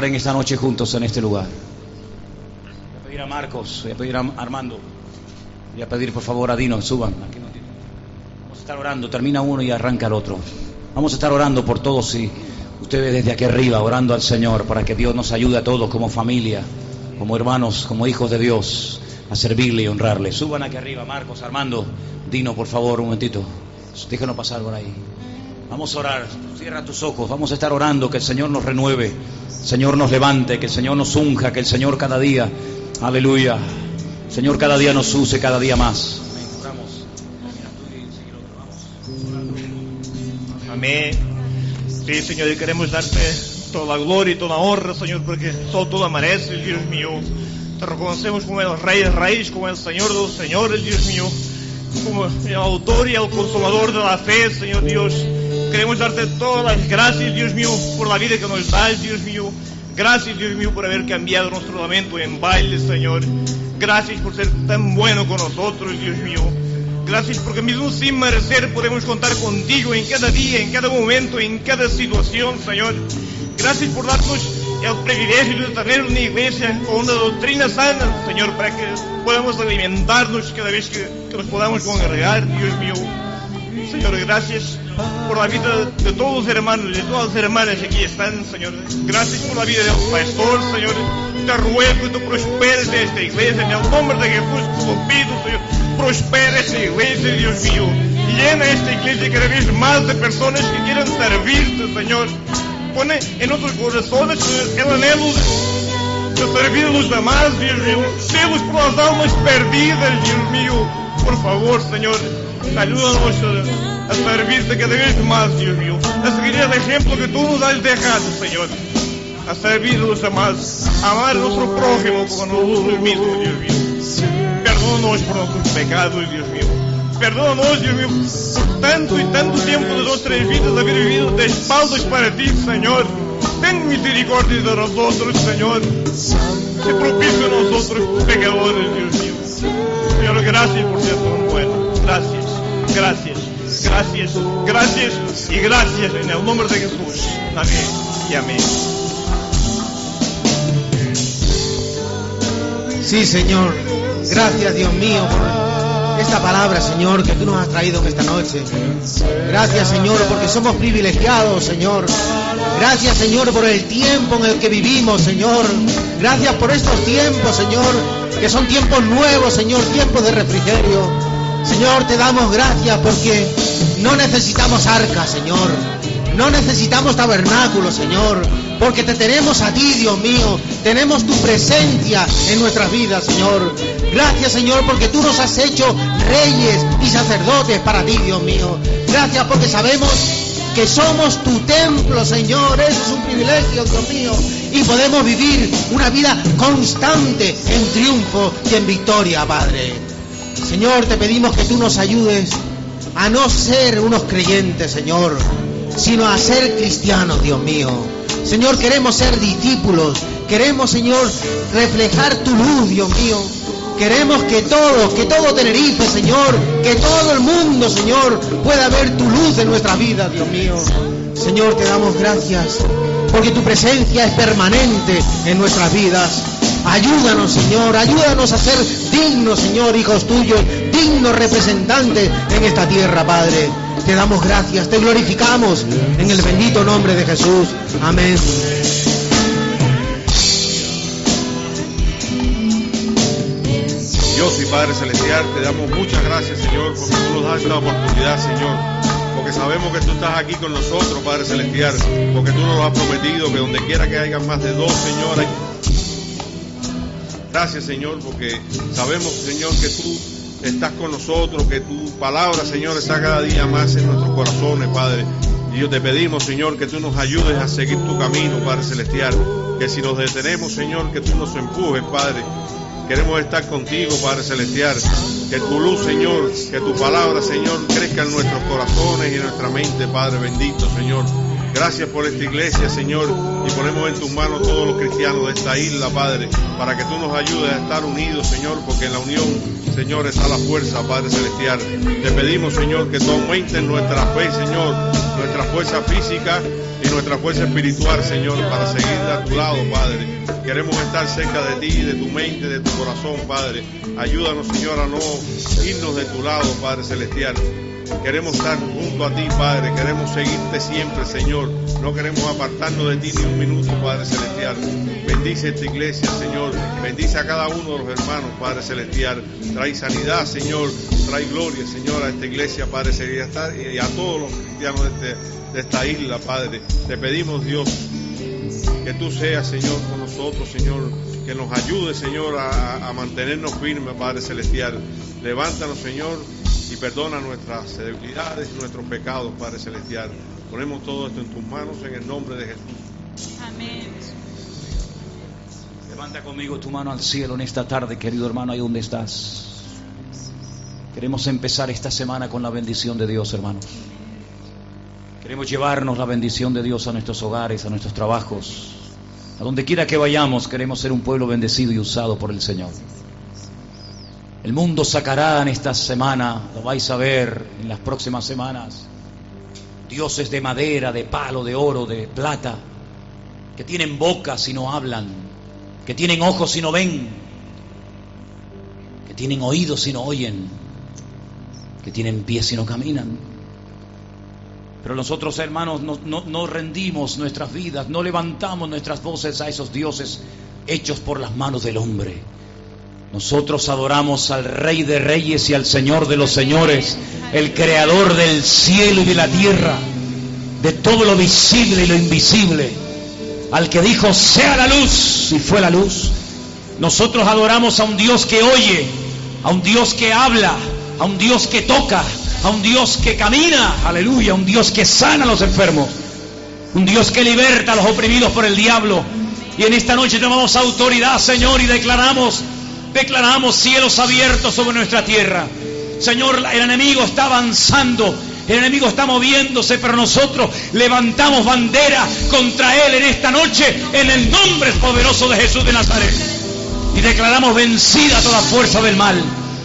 orar en esta noche juntos en este lugar. Voy a pedir a Marcos, voy a pedir a Armando, voy a pedir por favor a Dino, suban. Vamos a estar orando, termina uno y arranca el otro. Vamos a estar orando por todos y ustedes desde aquí arriba, orando al Señor para que Dios nos ayude a todos como familia, como hermanos, como hijos de Dios, a servirle y honrarle. Suban aquí arriba, Marcos, Armando, Dino, por favor, un momentito. Déjenos pasar por ahí. Vamos a orar, cierra tus ojos, vamos a estar orando, que el Señor nos renueve, Señor nos levante, que el Señor nos unja, que el Señor cada día, aleluya, el Señor cada día nos use, cada día más. Amén. Sí, Señor, y queremos darte toda la gloria y toda la honra, Señor, porque solo tú la mereces, Dios mío. Te reconocemos como el Rey de Reyes, como el Señor de los Señores, Dios mío, como el autor y el consolador de la fe, Señor Dios. Queremos darte todas las gracias, Dios mío, por la vida que nos das, Dios mío. Gracias, Dios mío, por haber cambiado nuestro lamento en baile, Señor. Gracias por ser tan bueno con nosotros, Dios mío. Gracias porque mismo sin merecer podemos contar contigo en cada día, en cada momento, en cada situación, Señor. Gracias por darnos el privilegio de tener una iglesia con una doctrina sana, Señor, para que podamos alimentarnos cada vez que, que nos podamos congregar, Dios mío. Señor, gracias por la vida de todos los hermanos, de todas las hermanas que aquí están, Señor. Gracias por la vida del pastor, Señor. Te ruego que tú prosperes esta iglesia. En el nombre de Jesús lo pido, Señor. Prospera esta iglesia, Dios mío. Llena esta iglesia cada vez más de personas que quieran servirte, Señor. Pone en nuestros corazones el anhelo de, servir a los demás, Dios mío. Celos por las almas perdidas, Dios mío. Por favor, Señor, ayúdanos a, a servirte cada vez más, Dios mío. A seguir el ejemplo que tú nos has dejado, Señor. A servir a los demás. A amar a nuestro prójimo como a nosotros mismos, Dios mío. Perdónanos por nuestros pecados, Dios mío. Perdónanos, Dios mío, por tanto y tanto tiempo de nuestras vidas haber vivido de espaldas para ti, Señor. Ten misericordia de nosotros, Señor. Te propicio a nosotros, pecadores, Dios mío. Señor, gracias por ser tan bueno. Gracias, gracias, gracias, gracias y gracias en el nombre de Jesús. Amén y amén. Sí, Señor. Gracias, Dios mío, por esta palabra, Señor, que tú nos has traído en esta noche. Gracias, Señor, porque somos privilegiados, Señor. Gracias, Señor, por el tiempo en el que vivimos, Señor. Gracias por estos tiempos, Señor, que son tiempos nuevos, Señor, tiempos de refrigerio. Señor, te damos gracias porque no necesitamos arca, Señor. No necesitamos tabernáculo, Señor, porque te tenemos a ti, Dios mío. Tenemos tu presencia en nuestras vidas, Señor. Gracias, Señor, porque tú nos has hecho reyes y sacerdotes para ti, Dios mío. Gracias porque sabemos que somos tu templo, Señor. Eso es un privilegio, Dios mío. Y podemos vivir una vida constante en triunfo y en victoria, Padre. Señor, te pedimos que tú nos ayudes a no ser unos creyentes, Señor, sino a ser cristianos, Dios mío. Señor, queremos ser discípulos. Queremos, Señor, reflejar tu luz, Dios mío. Queremos que todos, que todo Tenerife, Señor, que todo el mundo, Señor, pueda ver tu luz en nuestra vida, Dios mío. Señor, te damos gracias porque tu presencia es permanente en nuestras vidas. Ayúdanos, Señor, ayúdanos a ser dignos, Señor, hijos tuyos, dignos representantes en esta tierra, Padre. Te damos gracias, te glorificamos en el bendito nombre de Jesús. Amén. Dios y Padre Celestial, te damos muchas gracias, Señor, porque tú nos das esta oportunidad, Señor. Porque sabemos que tú estás aquí con nosotros, Padre Celestial, porque tú nos has prometido, que donde quiera que haya más de dos, Señor, hay... Gracias, Señor, porque sabemos, Señor, que tú estás con nosotros, que tu palabra, Señor, está cada día más en nuestros corazones, Padre. Y yo te pedimos, Señor, que tú nos ayudes a seguir tu camino, Padre Celestial. Que si nos detenemos, Señor, que tú nos empujes, Padre. Queremos estar contigo, Padre Celestial. Que tu luz, Señor, que tu palabra, Señor, crezca en nuestros corazones y en nuestra mente, Padre bendito, Señor. Gracias por esta iglesia, Señor, y ponemos en tus manos todos los cristianos de esta isla, Padre, para que tú nos ayudes a estar unidos, Señor, porque en la unión, Señor, está la fuerza, Padre Celestial. Te pedimos, Señor, que tú aumentes nuestra fe, Señor, nuestra fuerza física y nuestra fuerza espiritual, Señor, para seguir a tu lado, Padre. Queremos estar cerca de ti, de tu mente, de tu corazón, Padre. Ayúdanos, Señor, a no irnos de tu lado, Padre Celestial. Queremos estar junto a ti, Padre. Queremos seguirte siempre, Señor. No queremos apartarnos de ti ni un minuto, Padre Celestial. Bendice esta iglesia, Señor. Bendice a cada uno de los hermanos, Padre Celestial. Trae sanidad, Señor. Trae gloria, Señor, a esta iglesia, Padre Celestial. Y a todos los cristianos de, este- esta isla, Padre. Te pedimos, Dios, que tú seas, Señor, con nosotros, Señor, que nos ayude, Señor, a, a mantenernos firmes, Padre Celestial. Levántanos, Señor, y perdona nuestras debilidades y nuestros pecados, Padre Celestial. Ponemos todo esto en tus manos en el nombre de Jesús. Amén. Levanta conmigo tu mano al cielo en esta tarde, querido hermano, ahí donde estás. Queremos empezar esta semana con la bendición de Dios, hermanos. Queremos llevarnos la bendición de Dios a nuestros hogares, a nuestros trabajos. A donde quiera que vayamos, queremos ser un pueblo bendecido y usado por el Señor. El mundo sacará en esta semana, lo vais a ver en las próximas semanas, dioses de madera, de palo, de oro, de plata, que tienen bocas y no hablan, que tienen ojos y no ven, que tienen oídos y no oyen, que tienen pies y no caminan. Pero nosotros, hermanos, no, no- no rendimos nuestras vidas, no levantamos nuestras voces a esos dioses hechos por las manos del hombre. Nosotros adoramos al Rey de Reyes y al Señor de los Señores, el Creador del cielo y de la tierra, de todo lo visible y lo invisible, al que dijo, sea la luz, y fue la luz. Nosotros adoramos a un Dios que oye, a un Dios que habla, a un Dios que toca, a un Dios que camina, aleluya, a un Dios que sana a los enfermos, un Dios que liberta a los oprimidos por el diablo. Y en esta noche tomamos autoridad, Señor, y declaramos, declaramos cielos abiertos sobre nuestra tierra. Señor, el enemigo está avanzando, el enemigo está moviéndose, pero nosotros levantamos bandera contra él en esta noche en el nombre poderoso de Jesús de Nazaret. Y declaramos vencida toda fuerza del mal.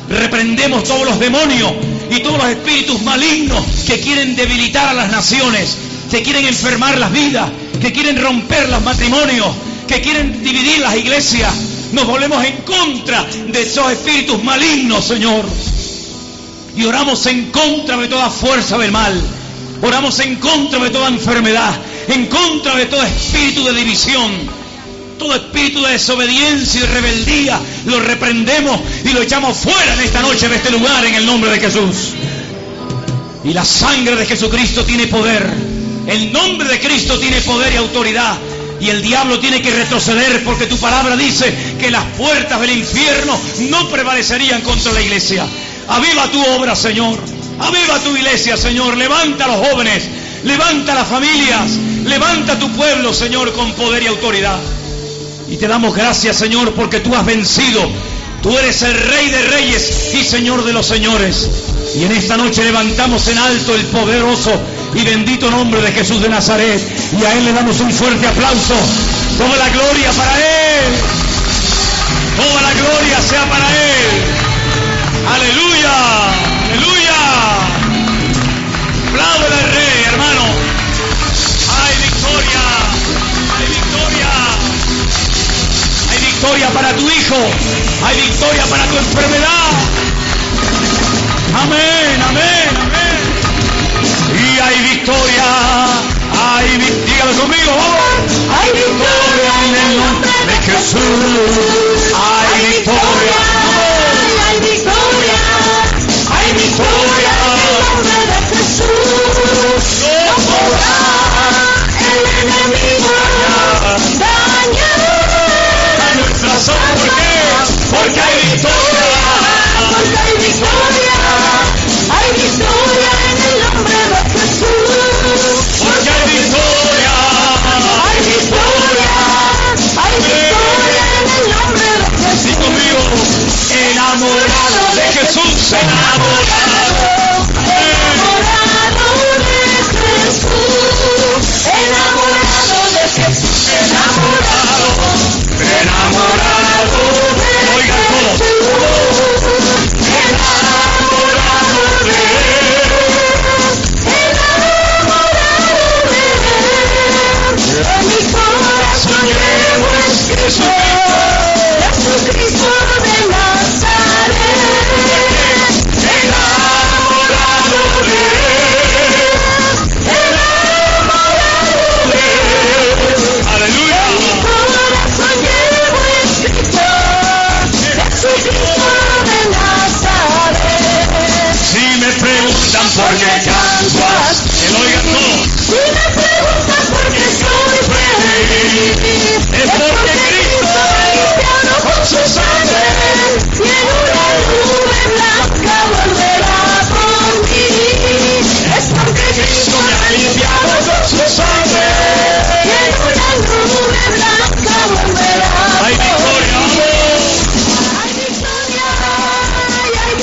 Reprendemos todos los demonios y todos los espíritus malignos que quieren debilitar a las naciones, que quieren enfermar las vidas, que quieren romper los matrimonios, que quieren dividir las iglesias. Nos volvemos en contra de esos espíritus malignos, Señor. Y oramos en contra de toda fuerza del mal. Oramos en contra de toda enfermedad, en contra de todo espíritu de división, todo espíritu de desobediencia y rebeldía. Lo reprendemos y lo echamos fuera en esta noche de este lugar en el nombre de Jesús. Y la sangre de Jesucristo tiene poder. El nombre de Cristo tiene poder y autoridad. Y el diablo tiene que retroceder porque tu palabra dice que las puertas del infierno no prevalecerían contra la iglesia. Aviva tu obra, Señor. Aviva tu iglesia, Señor. Levanta a los jóvenes. Levanta a las familias. Levanta a tu pueblo, Señor, con poder y autoridad. Y te damos gracias, Señor, porque tú has vencido. Tú eres el Rey de Reyes y Señor de los Señores. Y en esta noche levantamos en alto el poderoso y bendito nombre de Jesús de Nazaret. Y a Él le damos un fuerte aplauso. Toda la gloria para Él. Toda la gloria sea para Él. Aleluya. Aleluya. Apláudele al Rey, hermano. Hay victoria. Hay victoria. Hay victoria para tu hijo. Hay victoria para tu enfermedad. Amén, amén, amén. Hay victoria. Hay victoria. Dígalo conmigo, vamos. Hay victoria en el nombre de Jesús. Hay victoria. Hay victoria, Hay victoria. en el nombre de Jesús. No podrá el enemigo dañar. A nuestra zona. ¿Por qué? Porque hay victoria. Porque hay victoria, hay victoria Jesús enamorado. Enamorado de Jesús. Enamorado de Jesús. Enamorado. Enamorado. Oiga todos. Enamorado de enamorado de, En mi corazón llevo es Jesucristo, Jesucristo. Qué soy feliz,